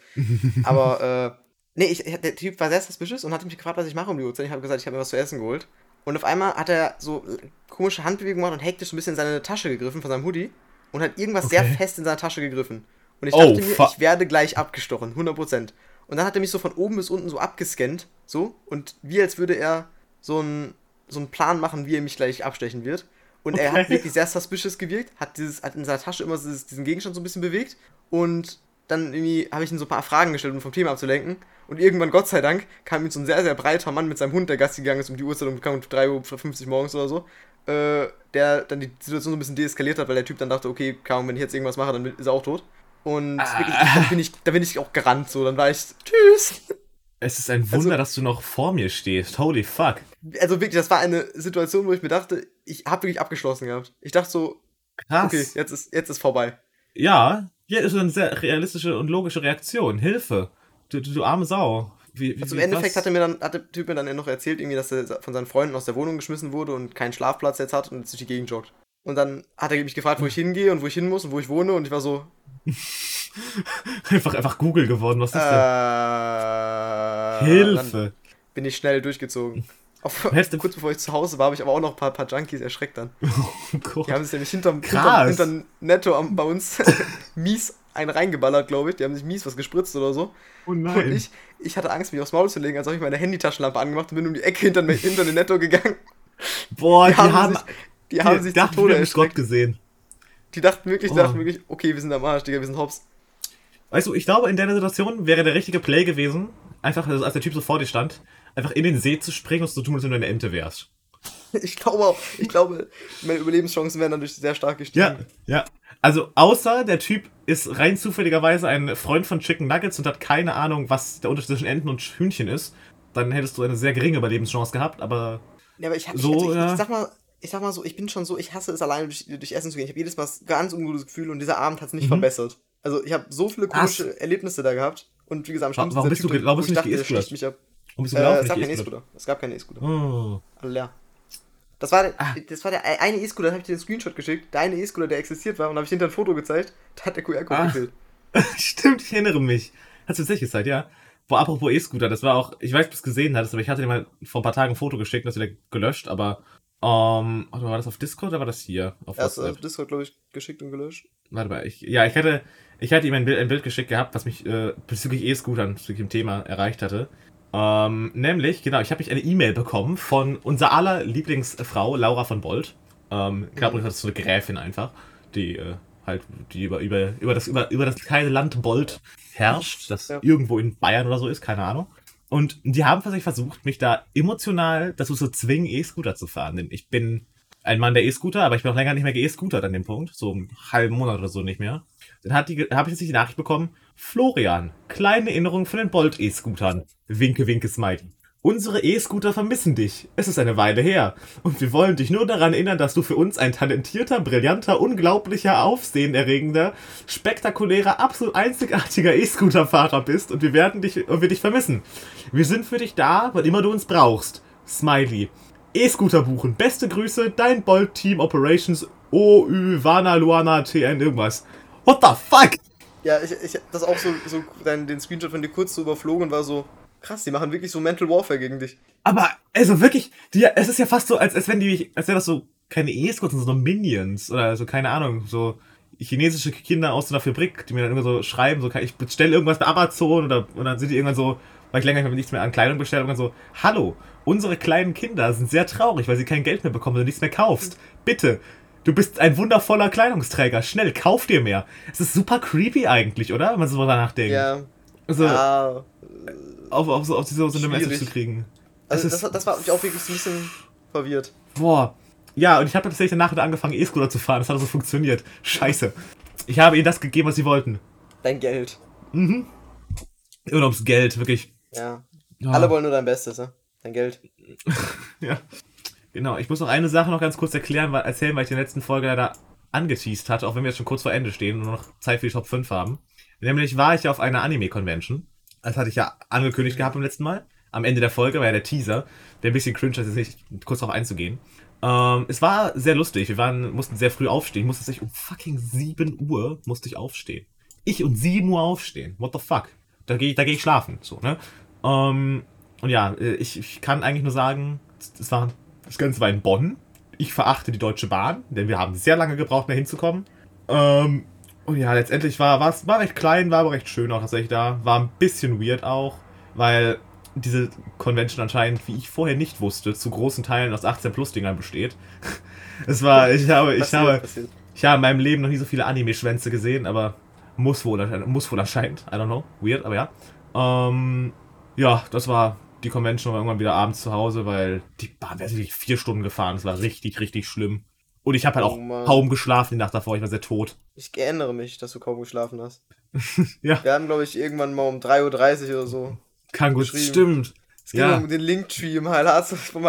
Aber äh, nee, ich- der Typ war sehr suspicious und hat mich gefragt, was ich mache um die Uhrzeit. Ich habe gesagt, ich habe mir was zu essen geholt. Und auf einmal hat er so komische Handbewegungen gemacht und hektisch so ein bisschen in seine Tasche gegriffen von seinem Hoodie und hat irgendwas sehr Okay. fest in seiner Tasche gegriffen. Und ich Oh, dachte mir, fuck. ich werde gleich abgestochen, 100%. Und dann hat er mich so von oben bis unten so abgescannt, so, und wie als würde er so einen so einen Plan machen, wie er mich gleich abstechen wird. Und er hat Okay. wirklich sehr suspicious gewirkt, hat, dieses, hat in seiner Tasche immer dieses, diesen Gegenstand so ein bisschen bewegt und dann irgendwie habe ich ihm so ein paar Fragen gestellt, um vom Thema abzulenken. Und irgendwann, Gott sei Dank, kam ihm so ein sehr, sehr breiter Mann mit seinem Hund, der Gassi gegangen ist um die Uhrzeit um, um 3.50 Uhr morgens oder so, äh, der dann die Situation so ein bisschen deeskaliert hat, weil der Typ dann dachte, okay, kaum, wenn ich jetzt irgendwas mache, dann ist er auch tot. Und Ah. wirklich, da bin, ich, da bin ich auch gerannt, so, dann war ich, tschüss. Es ist ein Wunder, Also- dass du noch vor mir stehst. Holy fuck. Also wirklich, das war eine Situation, wo ich mir dachte, ich habe wirklich abgeschlossen gehabt. Ich dachte so, Krass. okay, jetzt ist, jetzt ist vorbei. Ja, ja, ist eine sehr realistische und logische Reaktion. Hilfe. Du, du, du arme Sau. Wie, wie, Also im Endeffekt hat, er mir dann, hat der Typ mir dann noch erzählt, irgendwie, dass er von seinen Freunden aus der Wohnung geschmissen wurde und keinen Schlafplatz jetzt hat und jetzt durch die Gegend joggt. Und dann hat er mich gefragt, wo ich hingehe und wo ich hin muss und wo ich wohne und ich war so, einfach, einfach Google geworden. Was ist äh, denn? Hilfe. Bin ich schnell durchgezogen. Auf, kurz bevor ich zu Hause war, habe ich aber auch noch ein paar, paar Junkies erschreckt dann. Oh Gott. Die haben sich nämlich hinterm, hinterm, hinterm Netto am, bei uns mies einen reingeballert, glaube ich. Die haben sich mies was gespritzt oder so. Oh Und nein. ich, ich hatte Angst, mich aufs Maul zu legen, also habe ich meine Handytaschenlampe angemacht und bin um die Ecke hinter, hinter den Netto gegangen. Boah, Die, die, haben, haben. sich, die haben sich zu dachten, Tode haben Gott erschreckt. gesehen. Die dachten wirklich, die Oh. dachten wirklich, okay, wir sind am Arsch, Digga, wir sind hops. Weißt du, ich glaube, in der Situation wäre der richtige Play gewesen, einfach, also als der Typ so vor dir stand, einfach in den See zu springen und so zu tun, als wenn du eine Ente wärst. Ich glaube auch, ich glaube, meine Überlebenschancen wären dadurch sehr stark gestiegen. Ja, ja. Also, außer der Typ ist rein zufälligerweise ein Freund von Chicken Nuggets und hat keine Ahnung, was der Unterschied zwischen Enten und Hühnchen ist, dann hättest du eine sehr geringe Überlebenschance gehabt, aber Ja, aber ich, hab, So, ich, also ich, ich sag mal, ich sag mal so, ich bin schon so, ich hasse es alleine durch, durch Essen zu gehen. Ich habe jedes Mal ein ganz ungutes Gefühl und dieser Abend hat es nicht Mhm. verbessert. Also ich habe so viele komische Erlebnisse da gehabt und wie gesagt, am schlimmsten warum ist bist du warum wo bist ich du dachte, nicht der sticht mich ab. Warum bist du Äh, es gab keinen E-Scooter? Es gab keinen E-Scooter. Oh. Alle leer. Das war, der, Ah. das war der eine E-Scooter, da habe ich dir den Screenshot geschickt. Der eine E-Scooter, der existiert war und habe ich hinter ein Foto gezeigt. Da hat der QR-Code Ah. gefehlt. Stimmt, ich erinnere mich. Hast du tatsächlich gesagt, ja. Boah, apropos E-Scooter, das war auch, ich weiß, ob du es gesehen hattest, aber ich hatte dir mal vor ein paar Tagen ein Foto geschickt, das wieder gelöscht, aber, ähm, oder war das auf Discord oder war das hier? Auf WhatsApp? auf Discord, glaube ich, geschickt und gelöscht. Warte mal, ich, ja, ich hatte, ich hatte ihm ein Bild, ein Bild geschickt gehabt, was mich äh, bezüglich E-Scootern, bezüglich dem Thema erreicht hatte. Ähm, nämlich, genau, ich habe mich eine E-Mail bekommen von unser aller Lieblingsfrau, Laura von Bolt. Ähm, ich glaube, das ist so eine Gräfin einfach, die äh, halt, die über, über, über, das, über, über das kleine Land Bolt herrscht, das Ja. irgendwo in Bayern oder so ist, keine Ahnung. Und die haben tatsächlich versucht, mich da emotional dazu zu zwingen, E-Scooter zu fahren. Denn ich bin ein Mann der E-Scooter, aber ich bin auch länger nicht mehr ge-E-Scootert an dem Punkt. So einen halben Monat oder so nicht mehr. Dann hat die, habe ich jetzt die Nachricht bekommen, Florian, kleine Erinnerung von den Bolt E-Scootern. Winke, winke, Smiley. Unsere E-Scooter vermissen dich. Es ist eine Weile her. Und wir wollen dich nur daran erinnern, dass du für uns ein talentierter, brillanter, unglaublicher, aufsehenerregender, spektakulärer, absolut einzigartiger E-Scooter-Fahrer bist und wir werden dich, und wir dich vermissen. Wir sind für dich da, wann immer du uns brauchst. Smiley. E-Scooter buchen. Beste Grüße, dein Bolt Team Operations OÜ Wana Luana TN irgendwas. What the fuck? Ja, ich, ich hab das auch so, so dann den Screenshot von dir kurz so überflogen und war so, krass, die machen wirklich so Mental Warfare gegen dich. Aber, also wirklich, die, es ist ja fast so, als, als wenn die, als wäre das so keine E-Scooters, sondern so Minions oder so, keine Ahnung, so chinesische Kinder aus so einer Fabrik, die mir dann immer so schreiben, so, ich bestelle irgendwas bei Amazon oder, und dann sind die irgendwann so, weil ich länger nicht mehr nichts mehr an Kleidung bestelle, irgendwann so, hallo, unsere kleinen Kinder sind sehr traurig, weil sie kein Geld mehr bekommen, weil du nichts mehr kaufst. Bitte, du bist ein wundervoller Kleidungsträger, schnell, kauf dir mehr. Es ist super creepy eigentlich, oder? Wenn man so danach denkt. Ja. Also, ja. auf, auf, so, auf so, so eine Message zu kriegen. Also das, ist- das war mich auch wirklich so ein bisschen verwirrt. Boah. Ja, und ich habe tatsächlich danach wieder angefangen, E-Scooter zu fahren. Das hat so funktioniert. Scheiße. Ich habe ihnen das gegeben, was sie wollten. Dein Geld. Und ums Geld, wirklich. Ja. Ja. Alle wollen nur dein Bestes, ne? Dein Geld. Ja. Genau, ich muss noch eine Sache noch ganz kurz erklären, weil, erzählen, weil ich in der letzten Folge leider angeteased hatte, auch wenn wir jetzt schon kurz vor Ende stehen und nur noch Zeit für die Top 5 haben. Nämlich war ich ja auf einer Anime-Convention. Das hatte ich ja angekündigt gehabt beim letzten Mal. Am Ende der Folge war ja der Teaser, der ein bisschen cringe ist, jetzt nicht kurz darauf einzugehen. Ähm, es war sehr lustig. Wir waren, mussten sehr früh aufstehen. Ich musste sich um fucking 7 Uhr musste ich aufstehen. Ich um 7 Uhr aufstehen. What the fuck? Da gehe ich, geh ich schlafen. So, ne? Ähm, und ja, äh, ich, ich kann eigentlich nur sagen, es war, das Ganze war in Bonn. Ich verachte die Deutsche Bahn, denn wir haben sehr lange gebraucht, da hinzukommen. Ähm, und ja, letztendlich war es war recht klein, war aber recht schön auch tatsächlich da. War ein bisschen weird auch, weil diese Convention anscheinend, wie ich vorher nicht wusste, zu großen Teilen aus 18 Plus Dingern besteht. Es war, ich habe, ich Passiert, habe, passiert. ich habe in meinem Leben noch nie so viele Anime-Schwänze gesehen, aber muss wohl, muss wohl anscheinend. I don't know. Weird, aber ja. Ähm, ja, das war die Convention, war irgendwann wieder abends zu Hause, weil die Bahn wäre wirklich vier Stunden gefahren. Das war richtig, richtig schlimm. Und ich habe halt Oh auch Mann. kaum geschlafen die Nacht davor. Ich war sehr tot. Ich erinnere mich, dass du kaum geschlafen hast. Ja. Wir haben, glaube ich, irgendwann mal um 3.30 Uhr oder so. Kann gut, stimmt. Es ging Ja. um den Linktree im Harz vom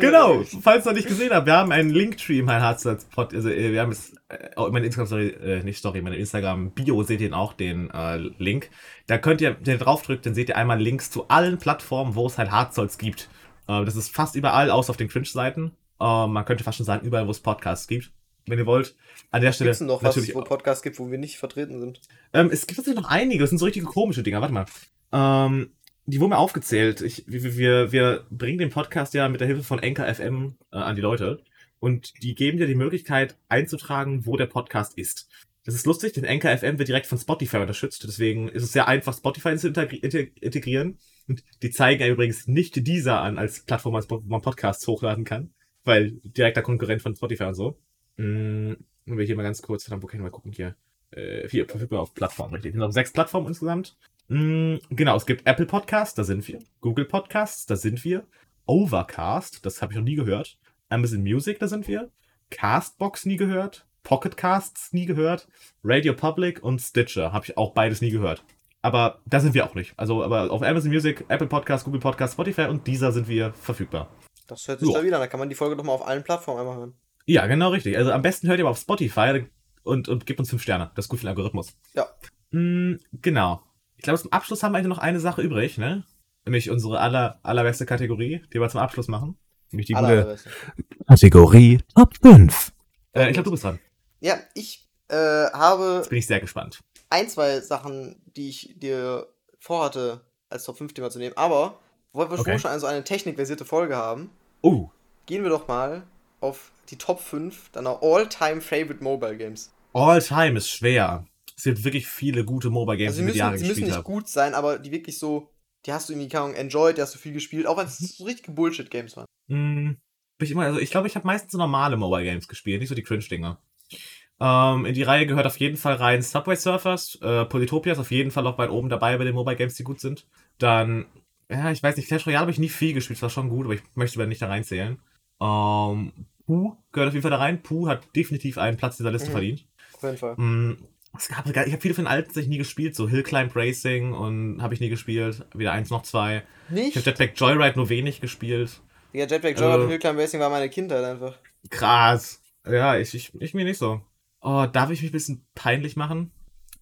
Genau, mich. falls ihr noch nicht gesehen habt, wir haben einen Linktree im Harz Pod, also äh, wir haben es äh, auch in meiner Instagram Story, äh, nicht Story, in meiner Instagram Bio seht ihr auch den äh, Link. Da könnt ihr, wenn ihr draufdrückt, dann seht ihr einmal Links zu allen Plattformen, wo es halt Hardsolds gibt. Äh, das ist fast überall, außer auf den Cringe-Seiten. Äh, man könnte fast schon sagen, überall, wo es Podcasts gibt, wenn ihr wollt. An der Stelle Gibt's noch was, natürlich. wo Podcasts gibt, wo wir nicht vertreten sind? Ähm, es gibt tatsächlich noch einige, das sind so richtige komische Dinger. Warte mal. Ähm, die wurden mir aufgezählt. Ich, wir, wir, wir bringen den Podcast ja mit der Hilfe von Anchor FM äh, an die Leute. Und die geben dir die Möglichkeit einzutragen, wo der Podcast ist. Das ist lustig, denn Anchor FM wird direkt von Spotify unterstützt. Deswegen ist es sehr einfach, Spotify zu integri- integ- integrieren. Und die zeigen ja übrigens nicht dieser an als Plattform, als wo man Podcasts hochladen kann. Weil direkter Konkurrent von Spotify und so. Mm, und wir hier mal ganz kurz, verdammt, wo können wir mal gucken hier? Äh, hier, verfügbar auf Plattformen, richtig. Es sind noch sechs Plattformen insgesamt. Mm, genau, es gibt Apple Podcasts, da sind wir. Google Podcasts, da sind wir. Overcast, das habe ich noch nie gehört. Amazon Music, da sind wir. Castbox nie gehört. Pocket Casts nie gehört. Radio Public und Stitcher habe ich auch beides nie gehört. Aber da sind wir auch nicht. Also, aber auf Amazon Music, Apple Podcasts, Google Podcasts, Spotify und dieser sind wir verfügbar. Das hört sich Ja. da wieder an. Da kann man die Folge doch mal auf allen Plattformen einmal hören. Ja, genau richtig. Also am besten hört ihr aber auf Spotify und, und gebt uns fünf Sterne. Das ist gut für den Algorithmus. Ja. Mm, genau. Ich glaube, zum Abschluss haben wir eigentlich noch eine Sache übrig, ne? Nämlich unsere aller, allerbeste Kategorie, die wir zum Abschluss machen. Nämlich die gute. Kategorie Top 5. Äh, ich glaube, du bist dran. Ja, ich äh, habe Jetzt bin ich sehr gespannt. ein, zwei Sachen, die ich dir vorhatte, als Top 5 Thema zu nehmen. Aber, wo wir Okay. schon eine, so eine technikversierte Folge haben, Oh, gehen wir doch mal auf die Top 5 deiner All-Time Favorite Mobile Games. All Time ist schwer. Es gibt wirklich viele gute Mobile Games, Also die müssen, sie müssen gespielt nicht habe. gut sein, aber die wirklich so, die hast du irgendwie, keine Ahnung, enjoyed, die hast du viel gespielt, auch wenn es so richtige Bullshit-Games waren. Hm, bin ich immer, also ich glaube, ich habe meistens so normale Mobile Games gespielt, nicht so die Cringe-Dinger. Ähm, in die Reihe gehört auf jeden Fall rein Subway Surfers, äh, Polytopia ist auf jeden Fall auch weit oben dabei bei den Mobile Games, die gut sind. Dann, ja, ich weiß nicht, Clash Royale habe ich nie viel gespielt, das war schon gut, aber ich möchte aber nicht da reinzählen. Ähm, Pooh gehört auf jeden Fall da rein. Pooh hat definitiv einen Platz in dieser Liste Mhm. verdient. Auf jeden Fall. Mm, Es gab, ich habe viele von den alten tatsächlich nie gespielt, so Hill Climb Racing und habe ich nie gespielt. Weder eins noch zwei. Ich Nicht? habe Jetpack Joyride nur wenig gespielt. Ja, Jetpack Joyride und Hill Climb Racing war meine Kindheit einfach. Krass. Ja, ich, ich, ich mir nicht so. Oh, darf ich mich ein bisschen peinlich machen?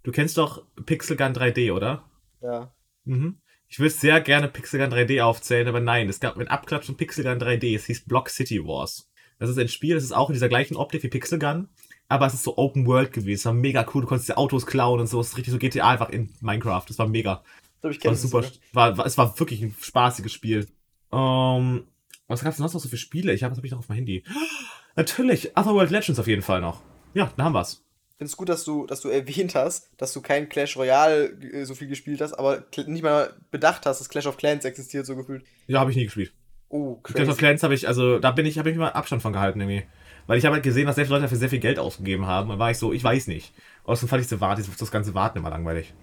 Du kennst doch Pixel Gun 3D, oder? Ja. Mhm. Ich würde sehr gerne Pixel Gun 3D aufzählen, aber nein, es gab einen Abklatsch von Pixel Gun 3D. Es hieß Block City Wars. Das ist ein Spiel, das ist auch in dieser gleichen Optik wie Pixel Gun, aber es ist so Open World gewesen. Es war mega cool. Du konntest die Autos klauen und so. Es ist richtig so GTA einfach in Minecraft. Das war mega. Glaube, ich War super. War, war, es war wirklich ein spaßiges Spiel. Ähm, was gab es sonst noch so für Spiele? Ich habe was hab ich noch auf meinem Handy. Natürlich, Otherworld Legends auf jeden Fall noch. Ja, da haben wir's. Ich finde es gut, dass du, dass du erwähnt hast, dass du kein Clash Royale äh, so viel gespielt hast, aber nicht mal bedacht hast, dass Clash of Clans existiert, so gefühlt. Ja, habe ich nie gespielt. Oh, Clash of crazy. Clans habe ich, also da bin ich, habe ich mal Abstand von gehalten irgendwie. Weil ich habe halt gesehen, dass sehr viele Leute dafür sehr viel Geld ausgegeben haben. Und war ich so, ich weiß nicht. Außerdem fand ich das, Warten, das ganze Warten immer langweilig.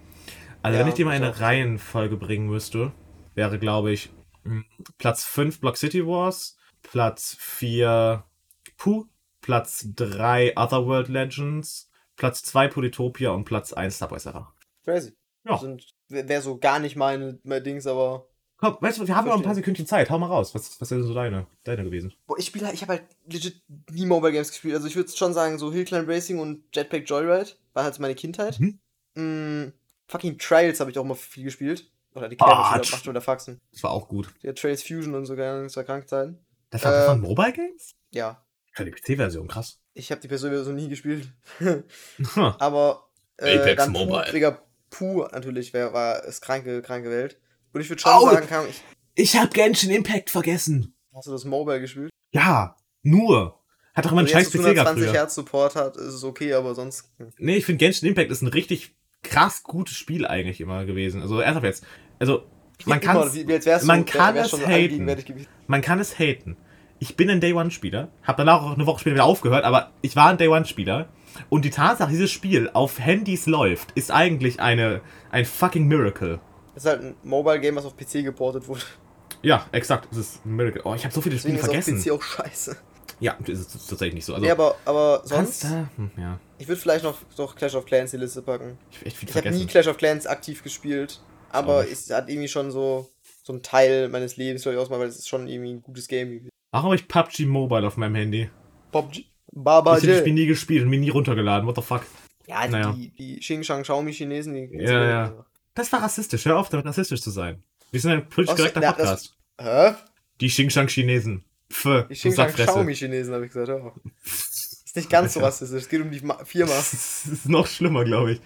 Also Ja, wenn ich dir mal eine. Reihenfolge bringen müsste, wäre, glaube ich, mh, Platz 5 Block City Wars, Platz 4 Pooh, Platz 3 Otherworld Legends, Platz 2 Polytopia und Platz 1 Subway Surfer. Crazy. Ja. Wäre wär so gar nicht meine, mein Dings, aber. Komm, weißt du, wir haben noch ein paar. Sekündchen Zeit. Hau mal raus. Was, was wäre so deine, deine gewesen? Boah, ich spiele halt, ich habe halt legit nie Mobile Games gespielt. Also ich würde schon sagen, so Hill Climb Racing und Jetpack Joyride war halt so meine Kindheit. Mhm. Mm, fucking Trials habe ich auch mal viel gespielt. Oder die Ah, Kerbe Tr- macht schon der Faxen. Das war auch gut. Der Trails Fusion und so, das war Krankzeiten. Das war, das waren Ähm, Mobile Games? Ja. Ja, die PC-Version, krass. Ich habe die Person so nie gespielt. Aber äh, Apex dann Mobile. Puh, Digga, Puh natürlich wär, war es kranke, kranke Welt. Und ich würde schon Au! sagen, kann, ich, Ich hab Genshin Impact vergessen. hast du das Mobile gespielt? Ja, nur. Hat doch immer einen scheiß PC es gehabt 120 früher. Hertz Support hat, ist es okay, aber sonst. hm. Nee, ich finde Genshin Impact ist ein richtig krass gutes Spiel eigentlich immer gewesen. Also ernsthaft jetzt. Also, man Immer, kann wie, wärst man du, kann es haten. man kann es haten. Ich bin ein Day One Spieler, habe danach auch eine Woche später wieder aufgehört, aber ich war ein Day One Spieler und die Tatsache, dieses Spiel auf Handys läuft, ist eigentlich eine ein fucking Miracle. Das ist halt ein Mobile-Game, was auf PC geportet wurde. Ja, exakt, es ist ein Miracle. Oh, ich habe so viele Deswegen Spiele ist vergessen. auf PC auch scheiße. Ja, das ist tatsächlich nicht so. Also, nee, aber, aber sonst. da, hm, ja, Ich würde vielleicht noch, noch Clash of Clans in die Liste packen. ich hab echt viel Ich habe nie Clash of Clans aktiv gespielt, aber es hat irgendwie schon so, so einen Teil meines Lebens, glaube ich, ausmachen, weil es ist schon irgendwie ein gutes Game. Warum habe ich PUBG Mobile auf meinem Handy? PUBG. Baba ich habe das. Spiel nie gespielt und mir nie runtergeladen. What the fuck? Ja, die, Naja. die, die Xing Shang Xiaomi Chinesen, die. Ja, ja. Das war rassistisch. Hör auf, damit rassistisch zu sein. Wir sind ein politisch korrekter Ja, das- Podcast. Hä? Die Xinjiang-Chinesen. Pff, Die du Xing Shang Sackfresse. Xiaomi Chinesen, habe ich gesagt. Ja. Ist nicht ganz so rassistisch, es geht um die Ma Firma. Das ist noch schlimmer, glaube ich.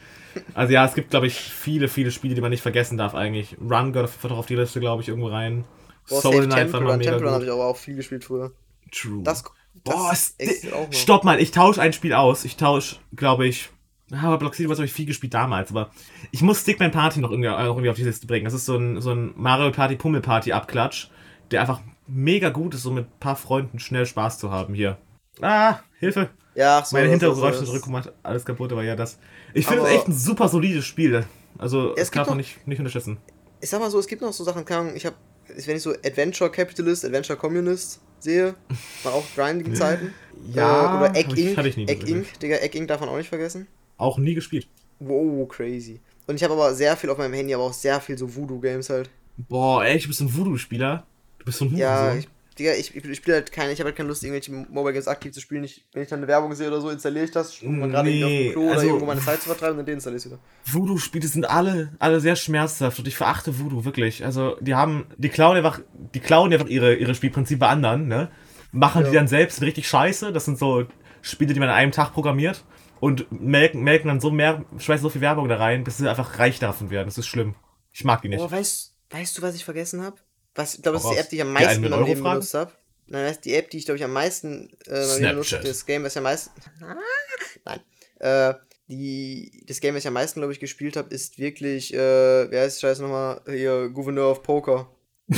Also ja, es gibt, glaube ich, viele, viele Spiele, die man nicht vergessen darf eigentlich. Run gehört auf, auf die Liste, glaube ich, irgendwo rein. Boah, Soul Knight war mal mega Temple Run habe gut. ich aber auch viel gespielt früher. True. Das, das Boah. Stopp mal, ich tausche ein Spiel aus. Ich tausche, glaube ich. Ja, aber Block City was habe ich viel gespielt damals, aber ich muss Stickman Party noch irgendwie, äh, noch irgendwie auf die Liste bringen. Das ist so ein, so ein Mario Party Pummel Party Abklatsch, der einfach mega gut ist, um mit ein paar Freunden schnell Spaß zu haben hier. Ah, Hilfe. Ja, ach so. Meine das- zurück macht alles kaputt, aber ja, das. Ich finde es echt ein super solides Spiel. Also, es das kann man nicht, nicht unterschätzen. Ich sag mal so, es gibt noch so Sachen, keine Ahnung, ich habe, wenn ich so Adventure Capitalist, Adventure Communist sehe, war auch grindigen Zeiten. Ja, äh, oder Egg Inc. Egg. Inc. Digga, Egg Inc. darf man auch nicht vergessen. Auch nie gespielt. Wow, crazy. Und ich habe aber sehr viel auf meinem Handy, aber auch sehr viel so Voodoo-Games halt. Boah, ey, du bist ein Voodoo-Spieler. Du bist so ein Ja, Hurensohn. ich, Digga, ich, ich, ich spiele halt keine, ich habe halt keine Lust, irgendwelche Mobile Games aktiv zu spielen. Ich, wenn ich dann eine Werbung sehe oder so, installiere ich das, springe mal gerade auf Nee, dem Klo also- oder irgendwo meine Zeit zu vertreiben, dann deinstalliere ich wieder. Voodoo-Spiele sind alle, alle sehr schmerzhaft und ich verachte Voodoo wirklich. Also, die haben, die klauen einfach, die klauen einfach ihre, ihre bei anderen, ne? Machen die Ja. dann selbst richtig scheiße. Das sind so Spiele, die man an einem Tag programmiert und melken, melken dann so mehr, schmeißen so viel Werbung da rein, bis sie einfach reich davon werden. Das ist schlimm. Ich mag die nicht. Aber weißt, weißt du, was ich vergessen habe? Was, ich glaube, das ist die. App, die ich am meisten in meinem Leben benutzt habe. Nein, das ist die App, die ich, glaube ich, am meisten äh, in benutzt Snapchat. Das Game, was ich am meisten. Nein. Äh, die, das Game, was ich am meisten, glaube ich, gespielt habe, ist wirklich, äh, wer heißt Scheiße nochmal? Hier, Gouverneur of Poker.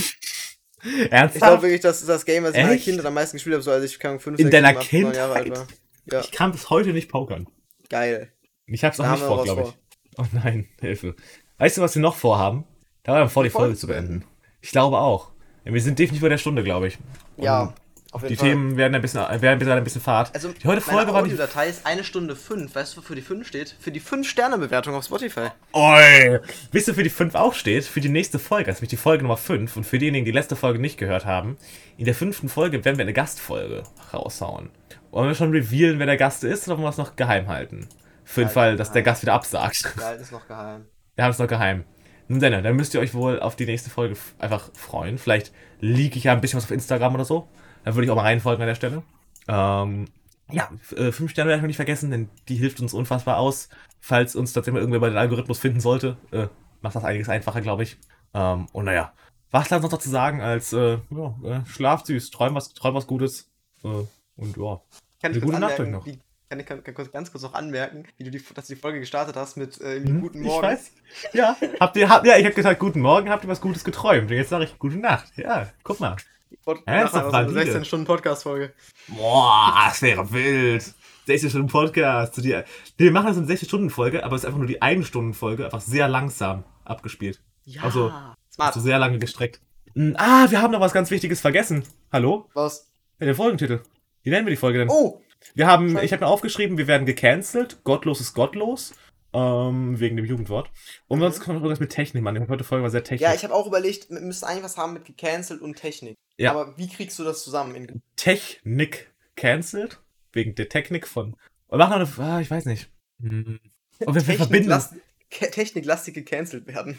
Ich glaube Ernsthaft? wirklich, das ist das Game, was ich in meiner? Kindheit am meisten gespielt habe, so als ich keine Ahnung, 5, In 6, deiner 7, 8, 9 Jahre alt war. Ja, Ich kann bis heute nicht pokern. geil. Ich hab's auch Da nicht haben wir vor, glaube ich. Oh nein, Hilfe. Weißt du, was wir noch vorhaben? Da war vor, die Folge zu beenden. Ich glaube auch. Wir sind definitiv bei der Stunde, glaube ich. Und Ja, auf jeden Die Fall. Themen werden ein bisschen, werden ein bisschen Fahrt. Also, die heute Folge war nicht. Audiodatei ist eine Stunde 5. Weißt du, wofür die 5 steht? Für die 5-Sterne-Bewertung auf Spotify. Oi! Wisst ihr, für die 5 auch steht? Für die nächste Folge, das ist nämlich die Folge Nummer 5. Und für diejenigen, die die letzte Folge nicht gehört haben, in der fünften Folge werden wir eine Gastfolge raushauen. Wollen wir schon revealen, wer der Gast ist, oder wollen wir es noch geheim halten? Für den Fall, dass der geheim. Gast wieder absagt. Geil, ist noch geheim. Wir haben es noch geheim. Nun denn, dann müsst ihr euch wohl auf die nächste Folge einfach freuen. Vielleicht leak ich ja ein bisschen was auf Instagram oder so. Dann würde ich auch mal reinfolgen an der Stelle. Ähm, ja, äh, fünf Sterne werde ich noch nicht vergessen, denn die hilft uns unfassbar aus. Falls uns tatsächlich mal irgendwer bei den Algorithmus finden sollte, äh, macht das einiges einfacher, glaube ich. Ähm, und naja, was bleibt noch dazu sagen als äh, ja, äh, schlaft süß, träum was, träum was Gutes. Äh, und ja. Kann ich Eine kurz gute Nacht euch noch. Wie, kann ich kann, kann kurz, ganz kurz noch anmerken, wie du die, dass du die Folge gestartet hast mit äh, Hm, Guten Ich Morgen. weiß. Ja, habt ihr, habt, ja, ich habe gesagt, guten Morgen, habt ihr was Gutes geträumt. Und jetzt sage ich gute Nacht. Ja, guck mal. Pod Ja, ist eine valide. 16 Stunden Podcast-Folge. Boah, das wäre wild. 60 Stunden Podcast. Die, wir machen das in 60-Stunden-Folge, aber es ist einfach nur die 1-Stunden-Folge, einfach sehr langsam abgespielt. Ja, Also, smart. Also sehr lange gestreckt. Hm, Ah, wir haben noch was ganz Wichtiges vergessen. Hallo? Was? Ja, den Folgentitel. Wie nennen wir die Folge denn? Oh, Wir haben, ich habe mir aufgeschrieben, wir werden gecancelt. Gottlos ist gottlos. Ähm, wegen dem Jugendwort. Und sonst Mhm. kommt noch irgendwas mit Technik, Mann. Die heute Folge war sehr technisch. Ja, ich habe auch überlegt, wir müssten eigentlich was haben mit gecancelt und Technik. Ja. Aber wie kriegst du das zusammen? In Technik cancelled. Wegen der Technik von. Und machen noch eine. Ah, ich weiß nicht. Hm. Und wir, wir verbinden. Techniklast- Ke- Techniklastig gecancelt werden.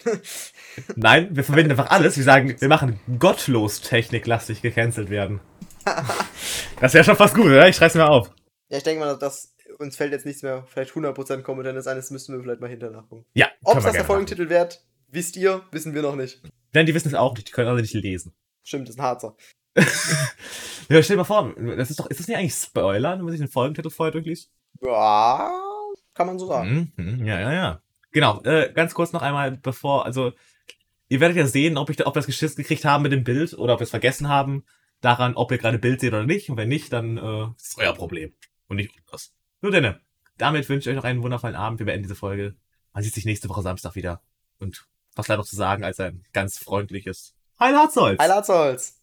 Nein, wir verbinden einfach alles. Wir sagen, wir machen gottlos techniklastig gecancelt werden. Das wäre schon fast gut, oder? Ich schreib's mir auf. ja, ich denke mal, dass uns fällt jetzt nichts mehr, vielleicht 100% Kompetentes ein, das müssten wir vielleicht mal hinterher nachgucken. Ja, Ob es das der machen. Folgentitel wird, wisst ihr, wissen wir noch nicht. Denn die wissen es auch nicht, die können alle nicht lesen. Stimmt, das ist ein Harzer. Ja, stell dir mal vor, das ist doch, ist das nicht eigentlich Spoiler, wenn man sich den Folgentitel vorher durchliest? Ja, kann man so sagen. Mhm, mhm, ja, ja, ja. Genau, äh, ganz kurz noch einmal, bevor, also, ihr werdet ja sehen, ob, ich, ob wir es geschissen gekriegt haben mit dem Bild oder ob wir es vergessen haben, daran, ob ihr gerade Bild seht oder nicht. Und wenn nicht, dann äh, ist es euer Problem. Und nicht unseres. Nur denn, damit wünsche ich euch noch einen wundervollen Abend. Wir beenden diese Folge. Man sieht sich nächste Woche Samstag wieder. Und was bleibt noch zu sagen als ein ganz freundliches Heil Hartsolz! Heilatsolz!